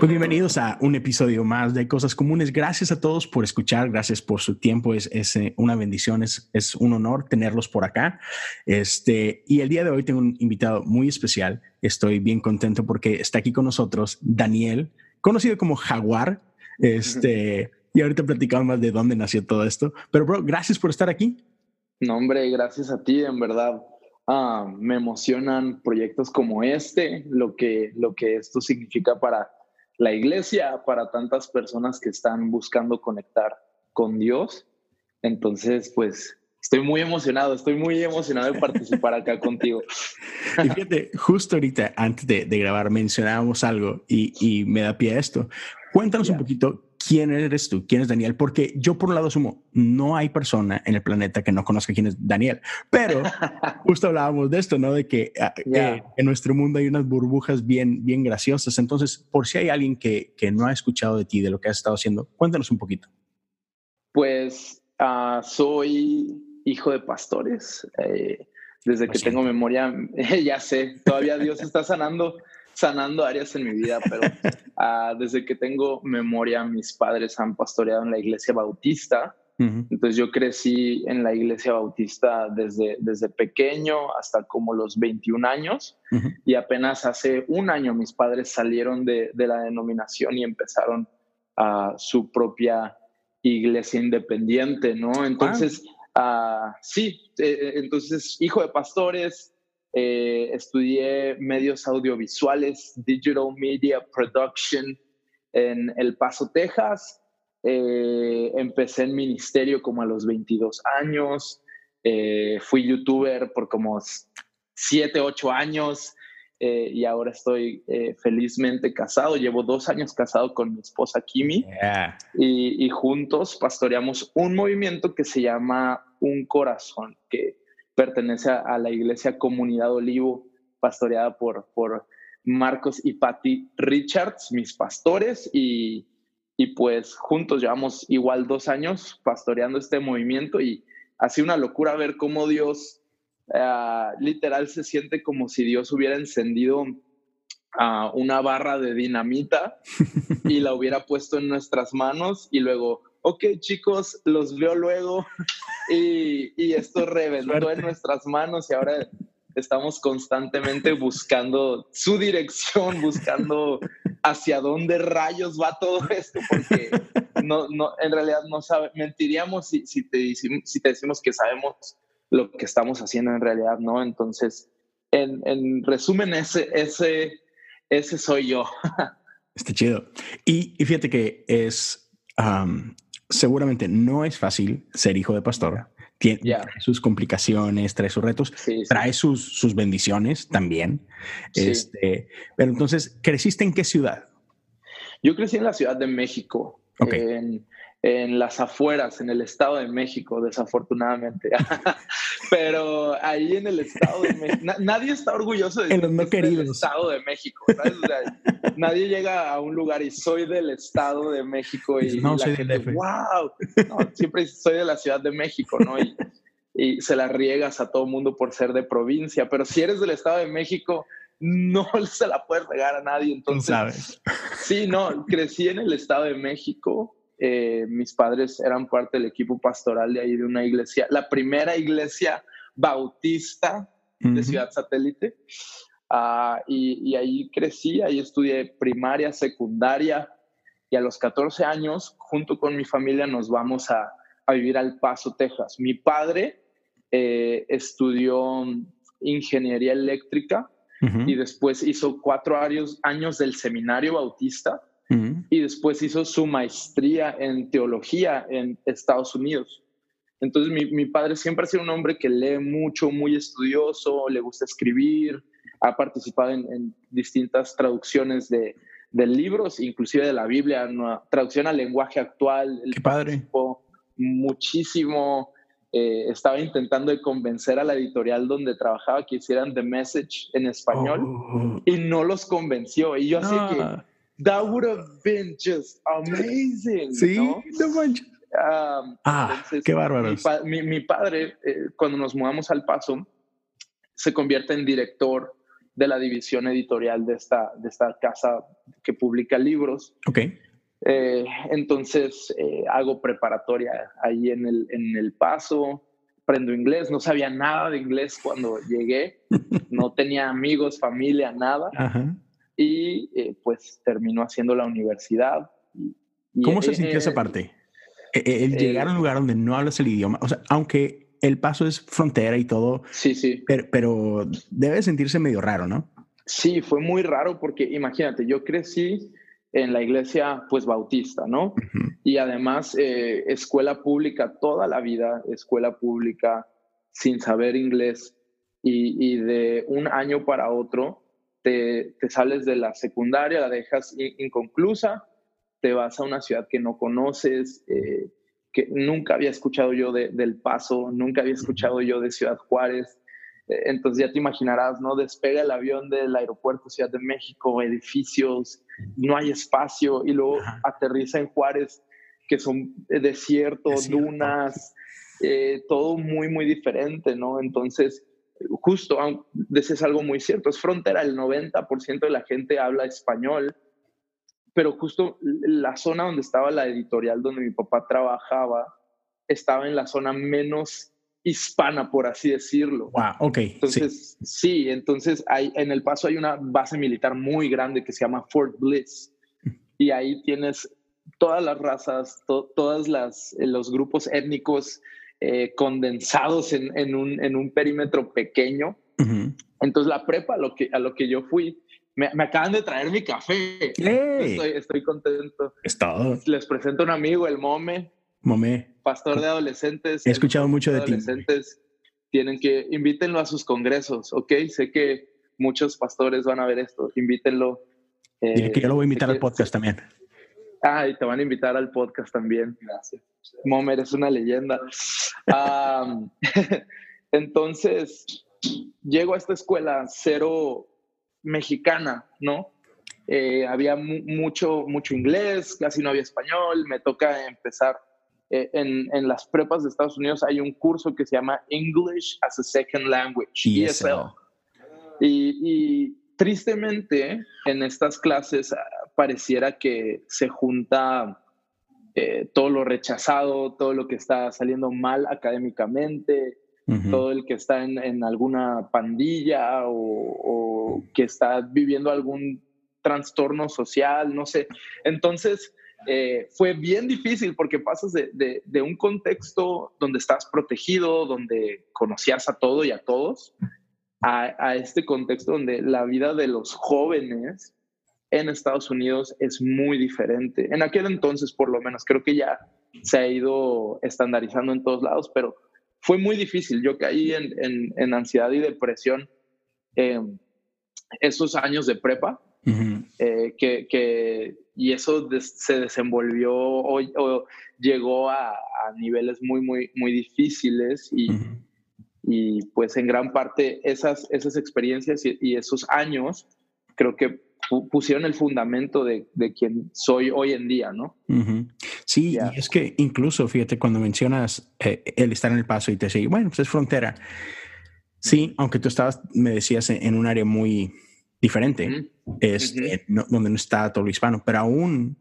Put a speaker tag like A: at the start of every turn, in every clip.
A: Pues bienvenidos a un episodio más de Cosas Comunes. Gracias a todos por escuchar, gracias por su tiempo. Es, es eh, una bendición, es, es, un honor tenerlos por acá. Este, y el día de hoy tengo un invitado muy especial. Estoy bien contento porque está aquí con nosotros Daniel, conocido como Jaguar. Este, y ahorita platicamos más de dónde nació todo esto. Pero, bro, gracias por estar aquí.
B: No, hombre, gracias a ti, en verdad. Ah, me emocionan proyectos como este, lo que, lo que esto significa para la iglesia para tantas personas que están buscando conectar con Dios. Entonces, pues estoy muy emocionado, estoy muy emocionado de participar acá contigo.
A: Y fíjate, justo ahorita, antes de, grabar, mencionábamos algo y, me da pie a esto. Cuéntanos un poquito quién eres tú, quién es Daniel, porque yo por un lado asumo, no hay persona en el planeta que no conozca quién es Daniel, pero justo hablábamos de esto, ¿no? De que ah, eh, en nuestro mundo hay unas burbujas bien, bien graciosas. Entonces, por si hay alguien que, que no ha escuchado de ti, de lo que has estado haciendo, cuéntanos un poquito.
B: Pues uh, soy hijo de pastores. Eh, desde que tengo memoria, ya sé, todavía Dios está sanando sanando áreas en mi vida, pero uh, desde que tengo memoria, mis padres han pastoreado en la iglesia bautista. Entonces yo crecí en la iglesia bautista desde, desde pequeño hasta como los 21 años y apenas hace un año mis padres salieron de, de la denominación y empezaron a su propia iglesia independiente, ¿no? Entonces, uh, sí, eh, eh, entonces hijo de pastores, eh, estudié medios audiovisuales, Digital Media Production en El Paso, Texas. Eh, empecé en ministerio como a los 22 años. Eh, fui youtuber por como 7, 8 años. y ahora estoy felizmente casado. Llevo dos años casado con mi esposa Kimi y, y, juntos pastoreamos un movimiento que se llama Un Corazón, que pertenece a, la iglesia Comunidad Olivo, pastoreada por, por Marcos y Patty Richards, mis pastores, y, y pues juntos llevamos igual dos años pastoreando este movimiento y ha sido una locura ver cómo Dios uh, literal se siente como si Dios hubiera encendido uh, una barra de dinamita y la hubiera puesto en nuestras manos y luego ok chicos, los veo luego y, y esto reventó en nuestras manos y ahora estamos constantemente buscando su dirección, buscando hacia dónde rayos va todo esto, porque no, no, en realidad no sabe, mentiríamos si, si, te, si te decimos que sabemos lo que estamos haciendo en realidad, ¿no? Entonces, en, en resumen, ese, ese, ese soy yo.
A: Está chido. Y, y fíjate que es, seguramente no es fácil ser hijo de pastor. Tiene trae sus complicaciones, trae sus retos, trae sus, sus bendiciones también. Este, pero entonces, ¿creciste en qué ciudad?
B: Yo crecí en la Ciudad de México. En, en las afueras, en el Estado de México, desafortunadamente. Pero ahí en el Estado de México, nadie está orgulloso de
A: en los
B: el Estado de México. nadie llega a un lugar y soy del Estado de México y
A: no, soy del DF.
B: wow, siempre soy de la Ciudad de México, ¿no? Y, y se la riegas a todo mundo por ser de provincia, pero si eres del Estado de México, no se la puedes regar a nadie. Entonces,
A: sabes.
B: Sí, no, crecí en el Estado de México eh, mis padres eran parte del equipo pastoral de ahí de una iglesia, la primera iglesia bautista de Ciudad Satélite. Ah, y, ahí crecí, ahí estudié primaria, secundaria y a los 14 años, junto con mi familia, nos vamos a, vivir al Paso, Texas. Mi padre eh, estudió ingeniería eléctrica y después hizo cuatro años, años del seminario bautista y después hizo su maestría en teología en Estados Unidos. Entonces mi, padre siempre ha sido un hombre que lee mucho, muy estudioso, le gusta escribir, ha participado en, distintas traducciones de, libros, inclusive de la Biblia, traducción al lenguaje actual.
A: Qué padre.
B: Muchísimo eh, estaba intentando de convencer a la editorial donde trabajaba que hicieran The Message en español
A: Oh.
B: y no los convenció. Y yo así que,
A: Ah,
B: that would have been just amazing.
A: sí,
B: ¿no?
A: no manches.
B: Um,
A: Ah,
B: entonces,
A: qué
B: mi,
A: bárbaros.
B: pa- mi- mi padre, eh, cuando nos mudamos al Paso, se convierte en director de la división editorial de esta, de esta casa que publica libros.
A: Ok.
B: Eh, entonces eh, hago preparatoria ahí en el, en el Paso, aprendo inglés, no sabía nada de inglés cuando llegué, no tenía amigos, familia, nada,
A: Ajá.
B: Y eh, pues terminó haciendo la universidad. Y-
A: ¿Cómo se
B: eh,
A: sintió esa
B: eh,
A: parte? E- e- El,
B: eh,
A: llegar a un lugar donde no hablas el idioma, o sea, aunque el paso es frontera y todo,
B: Sí, sí.
A: pero, pero debe sentirse medio raro, ¿no?
B: Sí, fue muy raro porque imagínate, yo crecí en la iglesia pues bautista, ¿no?
A: Ujú.
B: Y además eh, escuela pública toda la vida, escuela pública sin saber inglés y, y de un año para otro te, te sales de la secundaria, la dejas in- inconclusa, te vas a una ciudad que no conoces, eh, que nunca había escuchado yo de- del Paso, nunca había escuchado yo de Ciudad Juárez. Eh, Entonces ya te imaginarás, ¿no? Despega el avión del aeropuerto Ciudad de México, edificios, no hay espacio y luego
A: Ajá.
B: aterriza en Juárez, que son eh, desiertos,
A: Desierto.
B: dunas, eh, todo muy, muy diferente, ¿no? Entonces, justo, aun- decías algo muy cierto, es frontera, el 90% de la gente habla español, pero justo la zona donde estaba la editorial donde mi papá trabajaba, estaba en la zona menos hispana, por así decirlo.
A: Wow, ok.
B: Entonces, sí, entonces hay, en El Paso hay una base militar muy grande que se llama Fort Bliss y ahí tienes todas las razas, to- todas las eh, los grupos étnicos eh, condensados en, en un, en un perímetro pequeño.
A: Ujú.
B: Entonces la prepa a lo que, a lo que yo fui, me, me acaban de traer mi café. Estoy, estoy contento. Les presento a un amigo, el Mome,
A: Momé.
B: pastor de adolescentes.
A: He escuchado mucho de ti.
B: adolescentes tienen que invítenlo a sus congresos, ¿ok? Sé que muchos pastores van a ver esto, invítenlo. Eh,
A: Dile que yo lo voy a invitar
B: sé
A: al podcast también.
B: Ah, y te van a invitar al podcast también. Gracias. Momer es una leyenda. Am, entonces, llego a esta escuela cero mexicana, ¿no? Eh, había mu- mucho, mucho inglés, casi no había español, me toca empezar. eh, en, en las prepas de Estados Unidos hay un curso que se llama English as a Second Language,
A: ESL.
B: ESL. Y, y tristemente, en estas clases pareciera que se junta eh, todo lo rechazado, todo lo que está saliendo mal académicamente, todo el que está en, en alguna pandilla o, o que está viviendo algún trastorno social, no sé. Entonces, eh, fue bien difícil porque pasas de, de- de un contexto donde estás protegido, donde conocías a todo y a todos, a, a este contexto donde la vida de los jóvenes en Estados Unidos es muy diferente. En aquel entonces, por lo menos, creo que ya se ha ido estandarizando en todos lados, pero fue muy difícil. Yo caí en, en- en ansiedad y depresión eh, esos años de prepa,
A: Ujú.
B: eh, que, que- y eso des- se desenvolvió o, o llegó a, a niveles muy, muy, muy difíciles y,
A: Ujú.
B: y, pues en gran parte esas, esas experiencias y, y esos años creo que pusieron el fundamento de, de quien soy hoy en día, ¿no?
A: Ujú. Sí,
B: Ya.
A: y es que incluso, fíjate, cuando mencionas eh, el estar en el paso y te decía, bueno, pues es frontera. Sí, aunque tú estabas, me decías, en, en un área muy diferente,
B: Ujú.
A: este, no- donde no está todo lo hispano, pero aún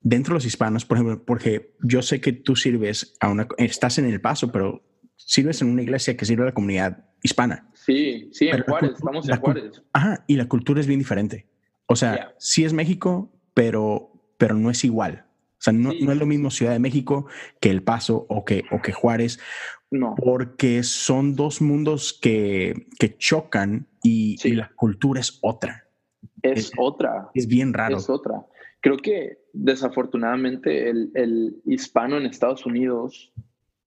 A: dentro de los hispanos, por ejemplo, porque yo sé que tú sirves a una, estás en el paso, pero sirves en una iglesia que sirve a la comunidad hispana.
B: Sí, sí, en
A: Pero
B: Juárez, estamos en Juárez.
A: Ajá, y la cultura es bien diferente. O sea, sí es México, pero, pero no es igual. O sea, no,
B: Sí.
A: no es lo mismo Ciudad de México que El Paso o que, o que Juárez,
B: No,
A: porque son dos mundos que, que chocan y,
B: Sí.
A: y la cultura es otra.
B: es
A: es-
B: otra.
A: Es bien raro.
B: Es otra. Creo que desafortunadamente el, el hispano en Estados Unidos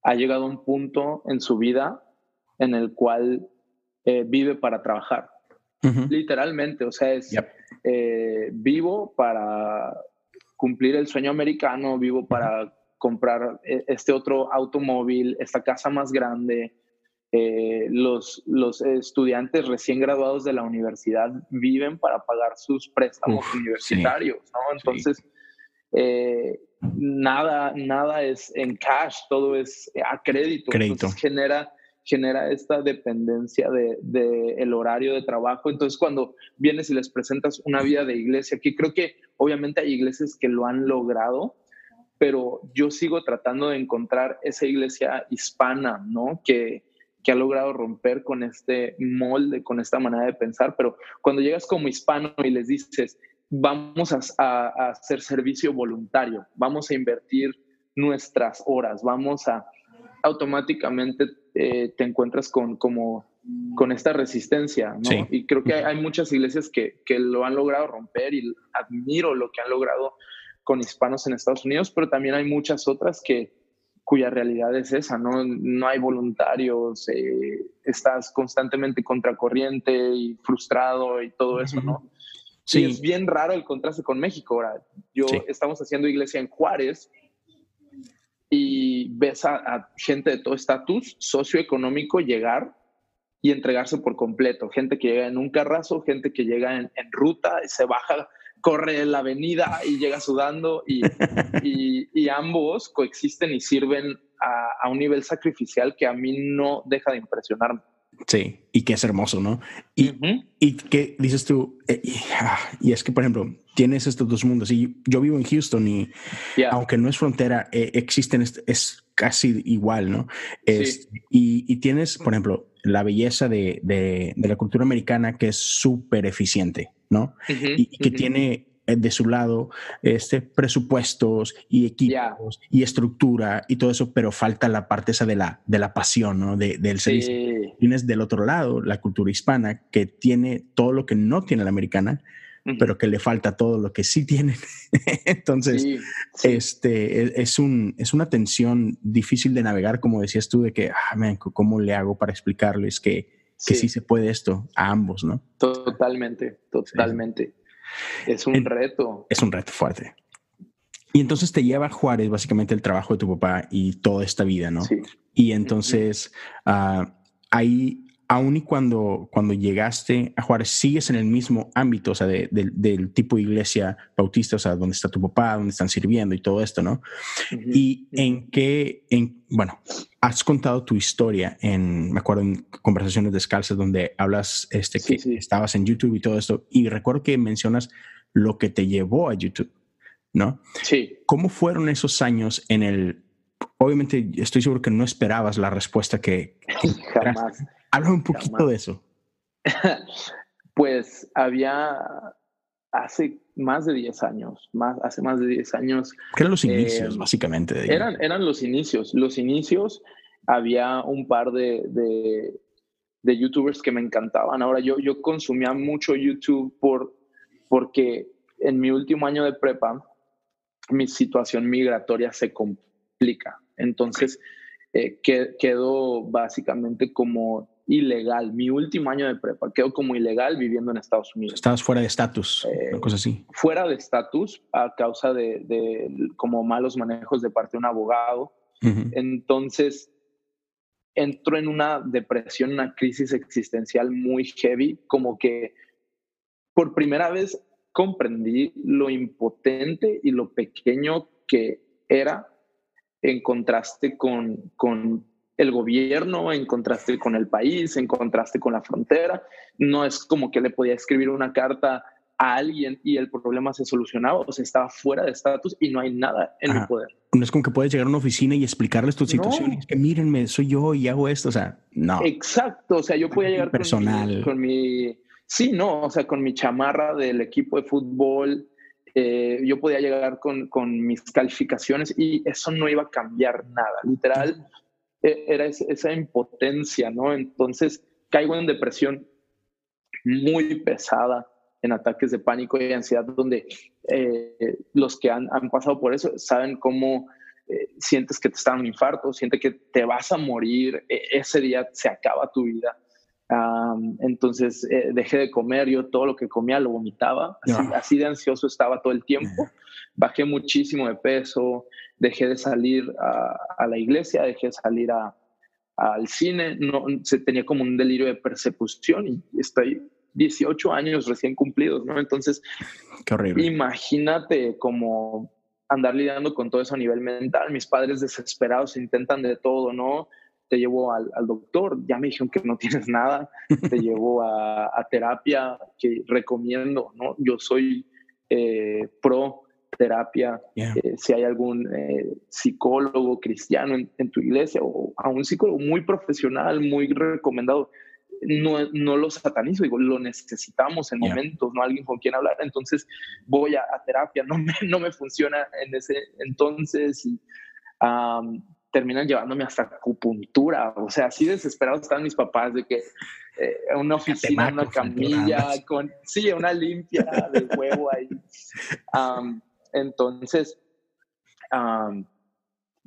B: ha llegado a un punto en su vida en el cual eh, vive para trabajar. Literalmente, o sea, es
A: Yep.
B: Eh, vivo para cumplir el sueño americano, vivo para comprar eh, este otro automóvil, esta casa más grande. Eh, los, los estudiantes recién graduados de la universidad viven para pagar sus préstamos universitarios, ¿no? Entonces, nada, nada es en cash, todo es a crédito.
A: crédito.
B: Entonces genera genera esta dependencia del de, el horario de trabajo. Entonces, cuando vienes y les presentas una vida de iglesia, que creo que obviamente hay iglesias que lo han logrado, pero yo sigo tratando de encontrar esa iglesia hispana, ¿no? Que, que ha logrado romper con este molde, con esta manera de pensar, pero cuando llegas como hispano y les dices, vamos a, a hacer servicio voluntario, vamos a invertir nuestras horas, vamos a automáticamente eh, te encuentras con, como, con esta resistencia, ¿no? Y creo que hay, muchas iglesias que, que, lo han logrado romper y admiro lo que han logrado con hispanos en Estados Unidos, pero también hay muchas otras que cuya realidad es esa, ¿no? No hay voluntarios, eh, estás constantemente contracorriente y frustrado y todo eso, ¿no? Sí. es bien raro el contraste con México. Ahora, yo estamos haciendo iglesia en Juárez y ves a, gente de todo estatus socioeconómico llegar y entregarse por completo. Gente que llega en un carrazo, gente que llega en, ruta, y se baja, corre la avenida y llega sudando y, y, ambos coexisten y sirven a, a, un nivel sacrificial que a mí no deja de impresionarme.
A: Sí, y que es hermoso, ¿no? Y, y que dices tú, eh, ah, y, es que, por ejemplo, tienes estos dos mundos. Y yo vivo en Houston y aunque no es frontera, eh, existen, es, casi igual, ¿no? Es, y, y, tienes, por ejemplo, la belleza de, de, de la cultura americana que es súper eficiente, ¿no? y, que tiene eh, de su lado este, presupuestos y equipos y estructura y todo eso, pero falta la parte esa de la, de la pasión, ¿no? De, del servicio. Tienes del otro lado la cultura hispana que tiene todo lo que no tiene la americana, pero que le falta todo lo que sí tiene. Entonces, este e, es, un, es una tensión difícil de navegar, como decías tú, de que, ah, man, ¿cómo le hago para explicarles que, que sí. se puede esto a ambos, ¿no?
B: Totalmente, totalmente. Es un reto.
A: Es un reto fuerte. Y entonces te lleva a Juárez básicamente el trabajo de tu papá y toda esta vida, ¿no? Sí. Y entonces ah, ahí, aún y cuando, cuando llegaste a Juárez, sigues en el mismo ámbito, o sea, del tipo de iglesia bautista, o sea, donde está tu papá, donde están sirviendo y todo esto, ¿no? Y en qué, en, bueno, has contado tu historia en, me acuerdo, en conversaciones descalzas donde hablas este, que estabas en YouTube y todo esto. Y recuerdo que mencionas lo que te llevó a YouTube, ¿no?
B: Sí.
A: ¿Cómo fueron esos años en el... Obviamente estoy seguro que no esperabas la respuesta que...
B: Jamás.
A: Habla un poquito de eso.
B: pues había hace más de 10 años, más, hace más de 10 años.
A: ¿Qué eran los inicios, em, básicamente?
B: eran, eran los inicios. Los inicios, había un par de, de, youtubers que me encantaban. Ahora, yo, yo consumía mucho YouTube por, porque en mi último año de prepa, mi situación migratoria se complica. Entonces, eh, quedó básicamente como ilegal. Mi último año de prepa quedó como ilegal viviendo en Estados Unidos.
A: Estabas fuera de estatus, eh, una cosa así.
B: Fuera de estatus a causa de, como malos manejos de parte de un abogado. Entonces, entró en una depresión, una crisis existencial muy heavy, como que por primera vez comprendí lo impotente y lo pequeño que era en contraste con, con el gobierno, en contraste con el país, en contraste con la frontera. No es como que le podía escribir una carta a alguien y el problema se solucionaba, o sea, estaba fuera de estatus y no hay nada en el poder.
A: No es como que puedes llegar a una oficina y explicarles tu situación. Es que mírenme, soy yo y hago esto, o sea, no.
B: Exacto, o sea, yo podía llegar
A: personal.
B: Con, mi, Sí, no, o sea, con mi chamarra del equipo de fútbol, eh, yo podía llegar con, con mis calificaciones y eso no iba a cambiar nada. Literal, e, era esa impotencia, ¿no? Entonces caigo en depresión muy pesada, en ataques de pánico y ansiedad, donde eh, los que han, pasado por eso saben cómo eh, sientes que te está un infarto, sientes que te vas a morir, e, ese día se acaba tu vida. Entonces eh, dejé de comer, yo todo lo que comía lo vomitaba, así, de ansioso estaba todo el tiempo. Bajé muchísimo de peso, dejé de salir a, la iglesia, dejé de salir al cine, no, se tenía como un delirio de persecución y estoy 18 años recién cumplidos, ¿no? Entonces,
A: Qué horrible.
B: imagínate como andar lidiando con todo eso a nivel mental. Mis padres desesperados intentan de todo, ¿no? Te llevo al, doctor, ya me dijeron que no tienes nada, te llevo a, terapia que recomiendo, ¿no? Yo soy eh, pro terapia, eh, si hay algún eh, psicólogo cristiano en, tu iglesia o a un psicólogo muy profesional, muy recomendado, no, no lo satanizo, digo, lo necesitamos en momentos, ¿no? Alguien con quien hablar, entonces voy a, terapia, no me, no me funciona en ese entonces y terminan llevándome hasta acupuntura. O sea, así desesperados están mis papás de que eh, una oficina, una camilla, con, sí, una limpia de huevo ahí. entonces,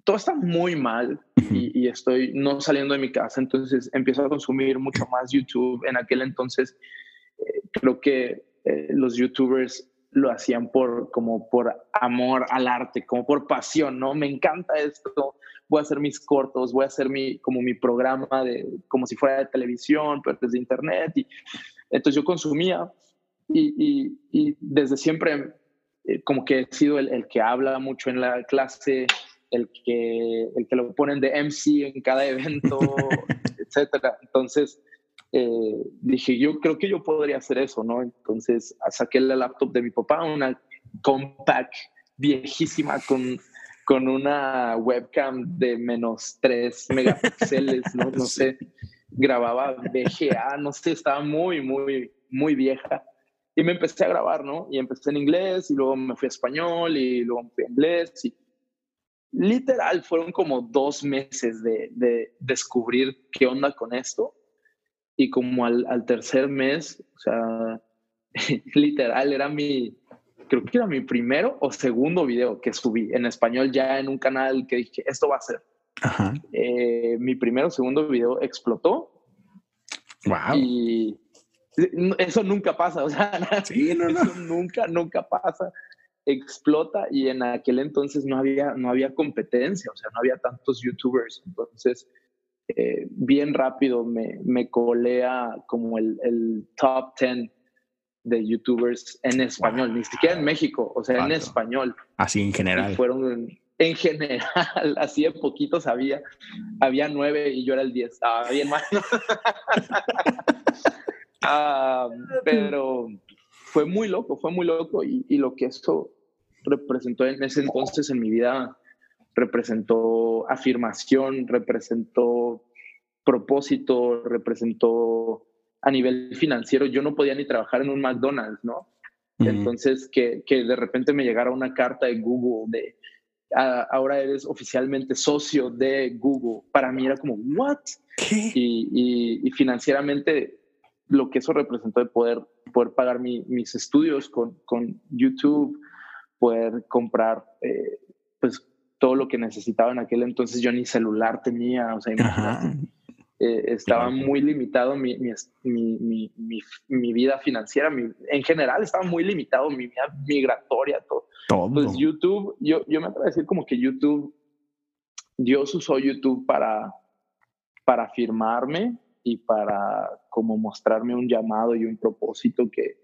B: todo está muy mal y, estoy no saliendo de mi casa. Entonces, empiezo a consumir mucho más YouTube. En aquel entonces, eh, creo que eh, los YouTubers lo hacían por como por amor al arte, como por pasión, ¿no? Me encanta esto, voy a hacer mis cortos, voy a hacer mi, como mi programa de, como si fuera de televisión, pero desde internet. Y, entonces yo consumía y, y, desde siempre eh, como que he sido el, el, que habla mucho en la clase, el que, el que lo ponen de MC en cada evento, etcétera. Entonces eh, dije, yo creo que yo podría hacer eso, ¿no? Entonces saqué la laptop de mi papá, una compact viejísima con con una webcam de menos 3 megapíxeles, no, no sé, grababa VGA, no sé, estaba muy, muy, muy vieja. Y me empecé a grabar, ¿no? Y empecé en inglés y luego me fui a español y luego me fui a inglés. Y literal, fueron como dos meses de, de descubrir qué onda con esto. Y como al, al tercer mes, o sea, literal, era mi, creo que era mi primero o segundo video que subí en español ya en un canal que dije, esto va a ser. Eh, mi primero o segundo video explotó.
A: Wow.
B: Y eso nunca pasa, o sea, eso nunca, nunca pasa. Explota y en aquel entonces no había, no había competencia, o sea, no había tantos youtubers. Entonces, eh, bien rápido me, me colea como el, el top 10 de youtubers en español, ni siquiera en México, o sea, en español.
A: Así en general.
B: fueron en general, así de poquitos había, había nueve y yo era el diez, estaba bien mal. Ah, pero fue muy loco, fue muy loco y, y lo que esto representó en ese entonces en mi vida, representó afirmación, representó propósito, representó a nivel financiero, yo no podía ni trabajar en un McDonald's, ¿no? Entonces, que, que, de repente me llegara una carta de Google de, ahora eres oficialmente socio de Google, para mí era como, ¿what? Y, y, financieramente, lo que eso representó de poder, poder pagar mis estudios con, con, YouTube, poder comprar, eh, pues, todo lo que necesitaba en aquel entonces, yo ni celular tenía, o sea, eh, estaba muy limitado mi, mi, mi, vida financiera, en general estaba muy limitado mi vida migratoria, todo. Pues YouTube, yo, yo me atrevo a decir como que YouTube, Dios usó YouTube para, para firmarme y para como mostrarme un llamado y un propósito que,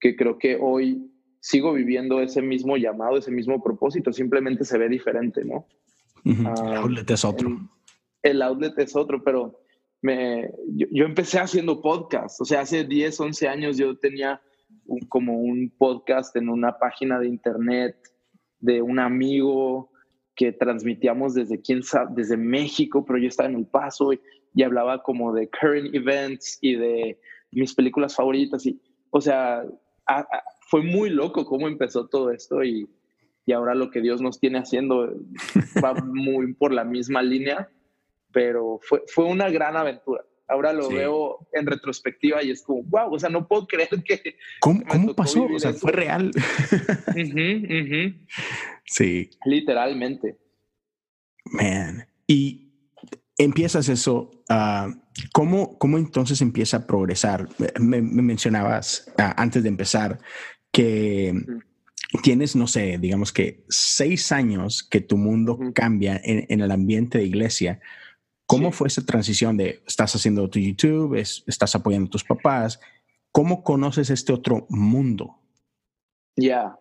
B: que creo que hoy sigo viviendo ese mismo llamado, ese mismo propósito, simplemente se ve diferente, ¿no?
A: el outlet es otro.
B: el outlet es otro, pero me, yo, empecé haciendo podcast, o sea, hace 10, 11 años yo tenía como un podcast en una página de internet de un amigo que transmitíamos desde quién sabe, desde México, pero yo estaba en El Paso y, hablaba como de current events y de mis películas favoritas y, o sea, fue muy loco cómo empezó todo esto y, y ahora lo que Dios nos tiene haciendo va muy por la misma línea pero fue, fue una gran aventura. Ahora lo veo en retrospectiva y es como, wow, o sea, no puedo creer que...
A: ¿Cómo, ¿cómo pasó? O sea, fue real. Sí.
B: Literalmente.
A: Man. Y empiezas eso, uh, ¿cómo, ¿cómo, entonces empieza a progresar? Me, mencionabas uh, antes de empezar que tienes, no sé, digamos que seis años que tu mundo cambia en, en, el ambiente de iglesia. ¿Cómo fue esa transición de estás haciendo tu YouTube, estás apoyando a tus papás? ¿Cómo conoces este otro mundo?
B: Ya,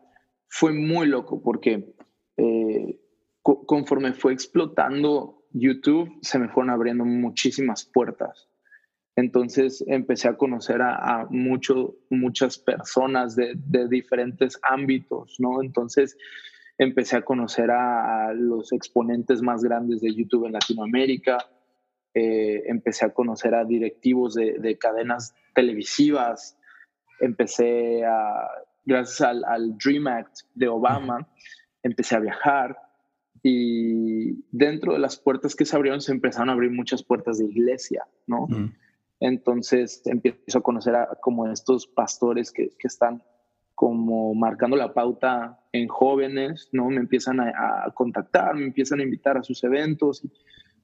B: fue muy loco porque eh, conforme fue explotando YouTube, se me fueron abriendo muchísimas puertas. Entonces empecé a conocer a, mucho, muchas personas de, diferentes ámbitos, ¿no? Entonces empecé a conocer a, los exponentes más grandes de YouTube en Latinoamérica, eh, empecé a conocer a directivos de, cadenas televisivas, empecé a, gracias al, Dream Act de Obama, empecé a viajar y dentro de las puertas que se abrieron se empezaron a abrir muchas puertas de iglesia, ¿no? Mm. Entonces empiezo a conocer a como estos pastores que, que, están como marcando la pauta en jóvenes, ¿no? Me empiezan a, a contactar, me empiezan a invitar a sus eventos. Y,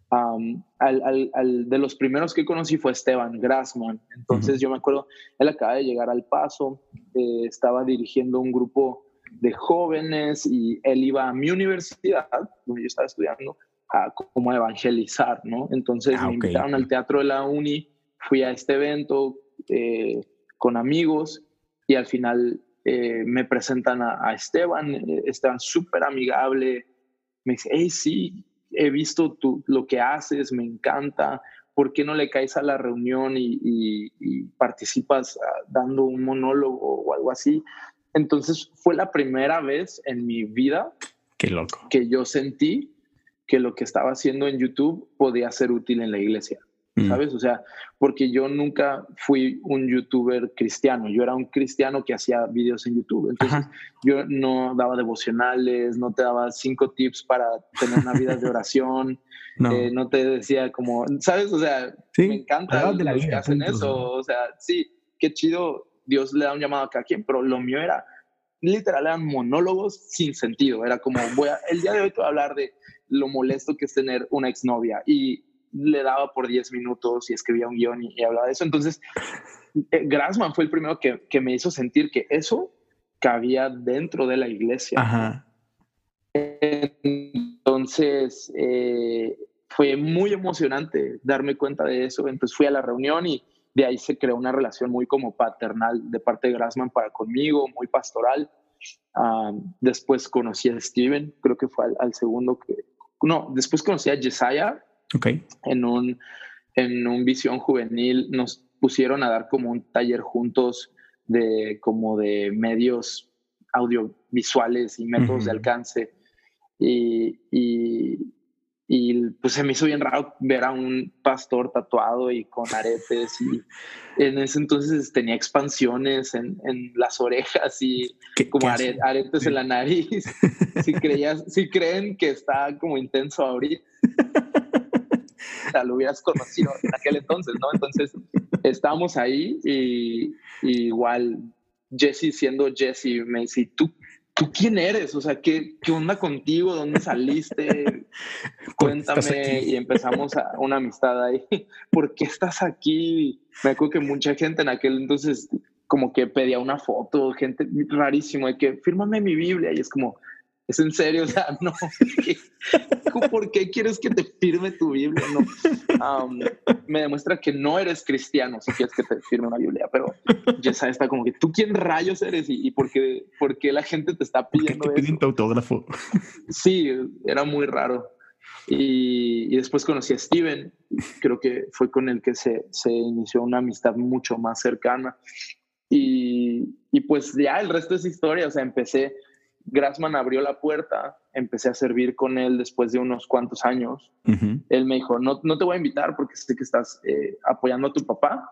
B: al, de los primeros que conocí fue Esteban Grassman. Entonces yo me acuerdo, él acaba de llegar al paso, eh, estaba dirigiendo un grupo de jóvenes y él iba a mi universidad, donde yo estaba estudiando, a como evangelizar, ¿no? Entonces ah, me invitaron al teatro de la uni, fui a este evento eh, con amigos y al final eh, me presentan a, a Esteban, Esteban súper amigable, me dice, hey, sí, he visto tú, lo que haces, me encanta, ¿por qué no le caes a la reunión y, participas ah, dando un monólogo o algo así? Entonces fue la primera vez en mi vida
A: qué loco.
B: que yo sentí que lo que estaba haciendo en YouTube podía ser útil en la iglesia. Mm. ¿sabes? O sea, porque yo nunca fui un youtuber cristiano, yo era un cristiano que hacía videos en YouTube, entonces yo no daba devocionales, no te daba cinco tips para tener una vida de oración, no. Eh, no te decía como, ¿sabes? O sea, me encanta de la que hacen eso, o sea, sí, qué chido, Dios le da un llamado a cada quien, pero lo mío era, literal, eran monólogos sin sentido, era como, voy a, el día de hoy te voy a hablar de lo molesto que es tener una exnovia y le daba por 10 minutos y escribía un guion y, hablaba de eso. Entonces, eh, Grassman fue el primero que, que, me hizo sentir que eso cabía dentro de la iglesia. Entonces, eh, fue muy emocionante darme cuenta de eso. Entonces fui a la reunión y de ahí se creó una relación muy como paternal de parte de Grassman para conmigo, muy pastoral. Ah, después conocí a Steven, creo que fue al, al, segundo que... No, después conocí a Jesiah, en un, en un visión juvenil nos pusieron a dar como un taller juntos de como de medios audiovisuales y métodos de alcance. Y, y, y, pues se me hizo bien raro ver a un pastor tatuado y con aretes y en ese entonces tenía expansiones en, en las orejas y como aretes en la nariz. si, creías, si creen que está como intenso ahorita. lo hubieras conocido en aquel entonces, ¿no? Entonces, estábamos ahí y, igual Jesse siendo Jesse me dice, ¿tú, ¿tú quién eres? O sea, ¿qué, qué onda contigo? ¿Dónde saliste? Cuéntame. Y empezamos a una amistad ahí. ¿Por qué estás aquí? Me acuerdo que mucha gente en aquel entonces como que pedía una foto, gente rarísimo, de que fírmame mi Biblia y es como, es en serio, o sea, no. ¿Por qué quieres que te firme tu Biblia? No. me demuestra que no eres cristiano si quieres que te firme una Biblia, pero ya sabes, está como que tú quién rayos eres y, por, qué, por, qué, la gente te está pidiendo. ¿Por qué te piden
A: tu autógrafo?
B: Sí, era muy raro. Y, después conocí a Steven, creo que fue con el que se, se inició una amistad mucho más cercana. Y, y pues ya el resto es historia, o sea, empecé Grassman abrió la puerta, empecé a servir con él después de unos cuantos años. Él me dijo, no, no te voy a invitar porque sé que estás eh, apoyando a tu papá,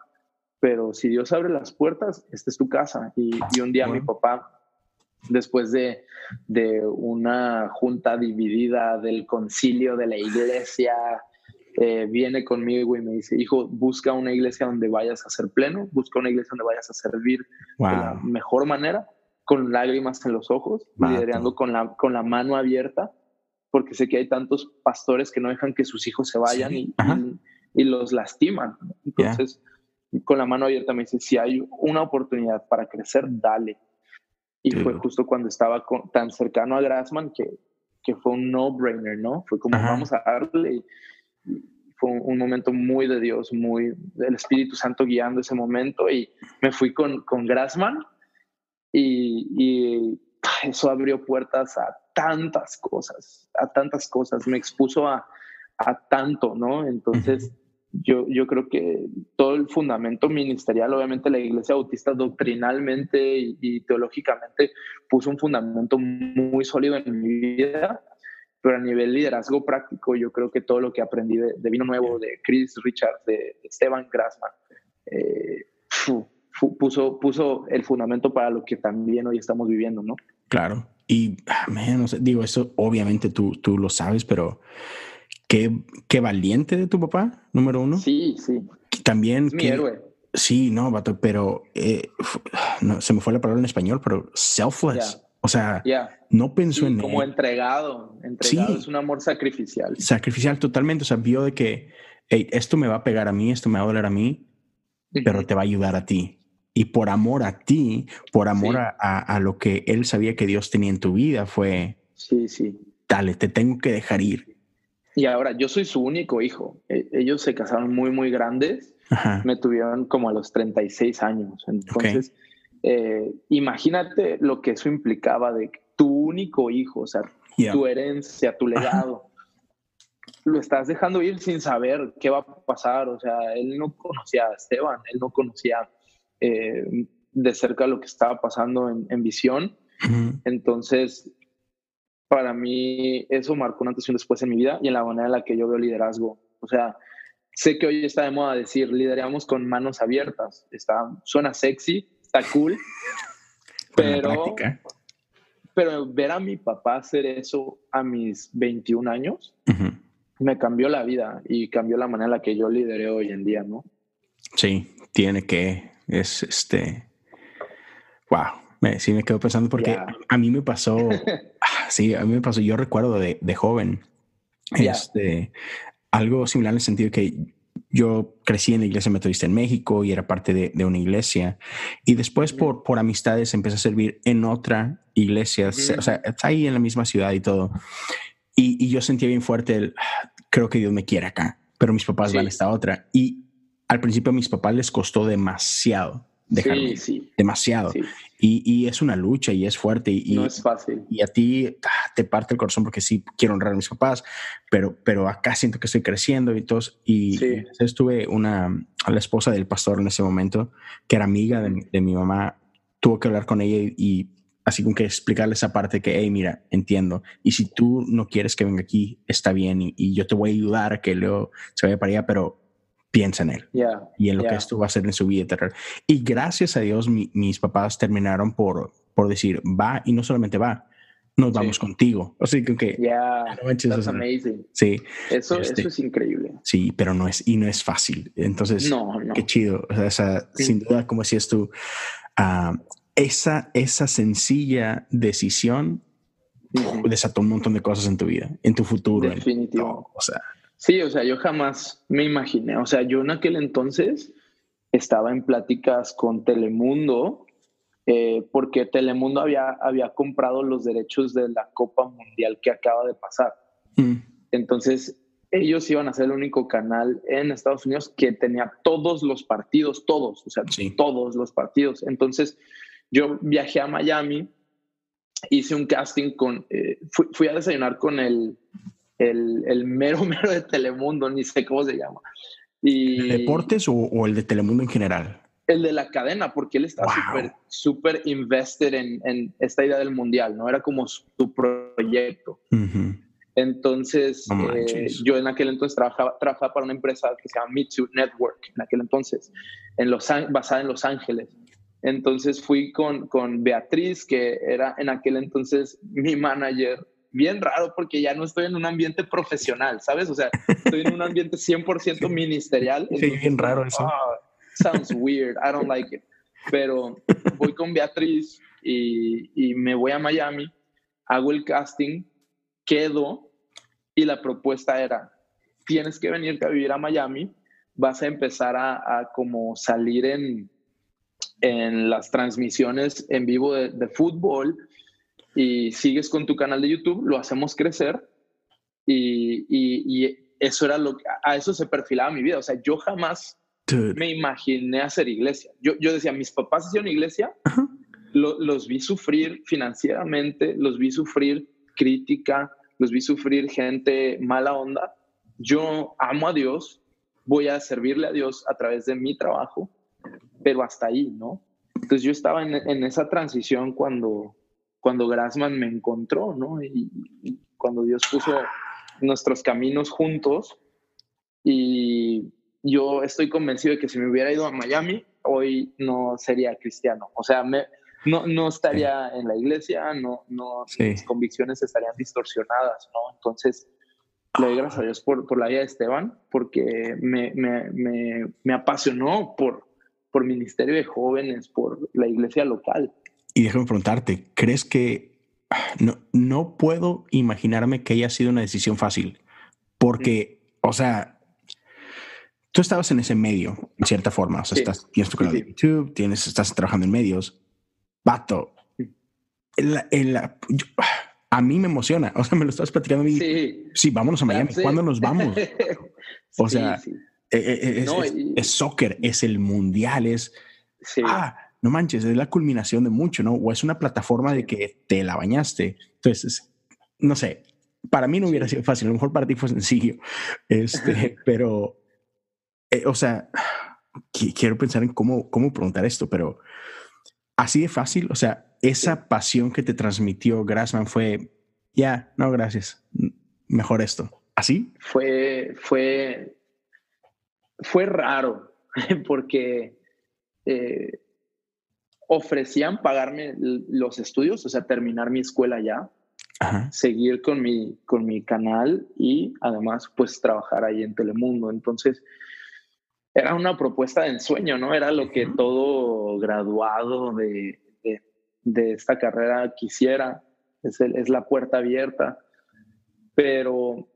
B: pero si Dios abre las puertas, esta es tu casa. Y, un día mi papá, después de, de, una junta dividida del concilio de la iglesia, eh, viene conmigo y me dice, hijo, busca una iglesia donde vayas a ser pleno, busca una iglesia donde vayas a servir de la mejor manera con lágrimas en los ojos, liderando con la, con la mano abierta, porque sé que hay tantos pastores que no dejan que sus hijos se vayan y, y, los lastiman. Entonces, con la mano abierta me dice, si hay una oportunidad para crecer, dale. Y fue justo cuando estaba tan cercano a Grassman que, que fue un no-brainer, ¿no? Fue como, vamos a darle. Y, fue un, momento muy de Dios, muy del Espíritu Santo guiando ese momento. Y me fui con, con Grassman y, y eso abrió puertas a tantas cosas, a tantas cosas. Me expuso a, a tanto, ¿no? Entonces yo, yo creo que todo el fundamento ministerial, obviamente la Iglesia Bautista doctrinalmente y, teológicamente puso un fundamento muy sólido en mi vida, pero a nivel liderazgo práctico, yo creo que todo lo que aprendí de, Vino Nuevo, de Chris Richards, de, Esteban Grassman, eh, puso, puso el fundamento para lo que también hoy estamos viviendo, ¿no?
A: Claro. Y, ah, digo, eso obviamente tú, tú lo sabes, pero Qué, valiente de tu papá, número uno.
B: Sí, sí.
A: También.
B: Es mi héroe.
A: Sí, no, pero eh, no, se me fue la palabra en español, pero selfless. O sea, no pensó en
B: como entregado. Entregado es un amor sacrificial.
A: Sacrificial totalmente. O sea, vio de que esto me va a pegar a mí, esto me va a doler a mí, pero te va a ayudar a ti. Y por amor a ti, por amor a, a, lo que él sabía que Dios tenía en tu vida, fue.
B: Sí, sí.
A: Dale, te tengo que dejar ir.
B: Y ahora, yo soy su único hijo. E, ellos se casaron muy, muy grandes. Me tuvieron como a los 36 años. Entonces, eh, imagínate lo que eso implicaba de tu único hijo, o sea, tu herencia, tu legado. Lo estás dejando ir sin saber qué va a pasar. O sea, él no conocía a Esteban, él no conocía eh, de cerca lo que estaba pasando en, visión. Entonces, para mí eso marcó una antes y un después en mi vida y en la manera en la que yo veo liderazgo. O sea, sé que hoy está de moda decir lideramos con manos abiertas. Está, suena sexy, está cool, pero, pero ver a mi papá hacer eso a mis 21 años me cambió la vida y cambió la manera en la que yo lideré hoy en día, ¿no?
A: Sí, tiene que, es este, wow, sí me quedo pensando porque a mí me pasó, ah, sí, a mí me pasó, yo recuerdo de, de joven, este, algo similar en el sentido que yo crecí en la iglesia metodista en México y era parte de, de una iglesia y después por, por amistades empecé a servir en otra iglesia, o sea, está ahí en la misma ciudad y todo. Y, y, yo sentía bien fuerte el, ah, creo que Dios me quiere acá, pero mis papás van a esta otra. Y al principio a mis papás les costó demasiado dejarme, sí, demasiado. Y, es una lucha y es fuerte. Y,
B: no es fácil.
A: Y a ti ah, te parte el corazón porque sí quiero honrar a mis papás, pero, pero acá siento que estoy creciendo y todo. Y estuve una, la esposa del pastor en ese momento, que era amiga de, mi mamá, tuvo que hablar con ella y, así como que explicarle esa parte que, hey, mira, entiendo. Y si tú no quieres que venga aquí, está bien y, yo te voy a ayudar a que Leo se vaya para allá, pero piensa en él y en lo que esto va a hacer en su vida eterna. Y gracias a Dios, mis papás terminaron por, por decir, va y no solamente va, nos vamos contigo. O sea, que...
B: Yeah, that's amazing.
A: Sí.
B: Eso, este, eso es increíble.
A: Sí, pero no es, y no es fácil. Entonces, no, qué chido. O sea, sin duda, como decías tú, uh, esa, esa sencilla decisión desató un montón de cosas en tu vida, en tu futuro.
B: Definitivo.
A: o sea,
B: Sí, o sea, yo jamás me imaginé, o sea, yo en aquel entonces estaba en pláticas con Telemundo, eh, porque Telemundo había, había comprado los derechos de la Copa Mundial que acaba de pasar. Mm. Entonces, ellos iban a ser el único canal en Estados Unidos que tenía todos los partidos, todos, o sea, todos los partidos. Entonces, yo viajé a Miami, hice un casting con, eh, fui, a desayunar con el, el, el, mero mero de Telemundo, ni sé cómo se llama.
A: Y, ¿El deportes o, el de Telemundo en general?
B: El de la cadena, porque él está súper, súper invested en, en, esta idea del mundial, ¿no? Era como su proyecto. Entonces, eh, yo en aquel entonces trabajaba, trabajaba, para una empresa que se llama Mitsu Network, en aquel entonces, en Los, basada en Los Ángeles. Entonces fui con, con Beatriz, que era en aquel entonces mi manager, bien raro porque ya no estoy en un ambiente profesional, ¿sabes? O sea, estoy en un ambiente 100% ministerial.
A: Sí, bien raro eso. Ah,
B: sounds weird, I don't like it. Pero voy con Beatriz y, y, me voy a Miami, hago el casting, quedo y la propuesta era, tienes que venirte a vivir a Miami, vas a empezar a, como salir en, en las transmisiones en vivo de, fútbol y sigues con tu canal de YouTube, lo hacemos crecer y, y, eso era lo que, a eso se perfilaba mi vida. O sea, yo jamás me imaginé hacer iglesia. Yo, yo decía, mis papás hicieron iglesia, los vi sufrir financieramente, los vi sufrir crítica, los vi sufrir gente mala onda. Yo amo a Dios, voy a servirle a Dios a través de mi trabajo, pero hasta ahí, ¿no? Entonces yo estaba en, esa transición cuando, cuando Grassman me encontró, ¿no? Y, cuando Dios puso nuestros caminos juntos y yo estoy convencido de que si me hubiera ido a Miami, hoy no sería cristiano. O sea, me, no, no estaría en la iglesia, no, no, mis convicciones estarían distorsionadas, ¿no? Entonces, le doy gracias a Dios por, por la vida de Esteban, porque me, me, me, me, apasionó por, por ministerio de jóvenes, por la iglesia local.
A: Y déjame preguntarte, ¿crees que no, no puedo imaginarme que haya sido una decisión fácil? Porque, o sea, tú estabas en ese medio, en cierta forma, o sea, estás, tienes tu canal de YouTube, tienes, estás trabajando en medios, Vato, a mí me emociona. O sea, me lo estás platicando mí. Sí, sí vámonos a Miami. ¿Cuándo nos vamos? O sea, eh, eh, eh, es, soccer, es el mundial, es. Ah, no manches, es la culminación de mucho, ¿no? O es una plataforma de que te la bañaste. Entonces, no sé, para mí no hubiera sido fácil, a lo mejor para ti fue sencillo, este, pero, o sea, quiero pensar en cómo, cómo preguntar esto, pero así de fácil, o sea, esa pasión que te transmitió Grassman fue, ya, no, gracias, mejor esto. ¿Así?
B: Fue, fue, fue raro porque eh, ofrecían pagarme los estudios, o sea, terminar mi escuela ya, seguir con mi, con mi canal y además pues trabajar ahí en Telemundo. Entonces, era una propuesta de ensueño, ¿no? Era lo que todo graduado de, de, esta carrera quisiera, es, es, la puerta abierta. Pero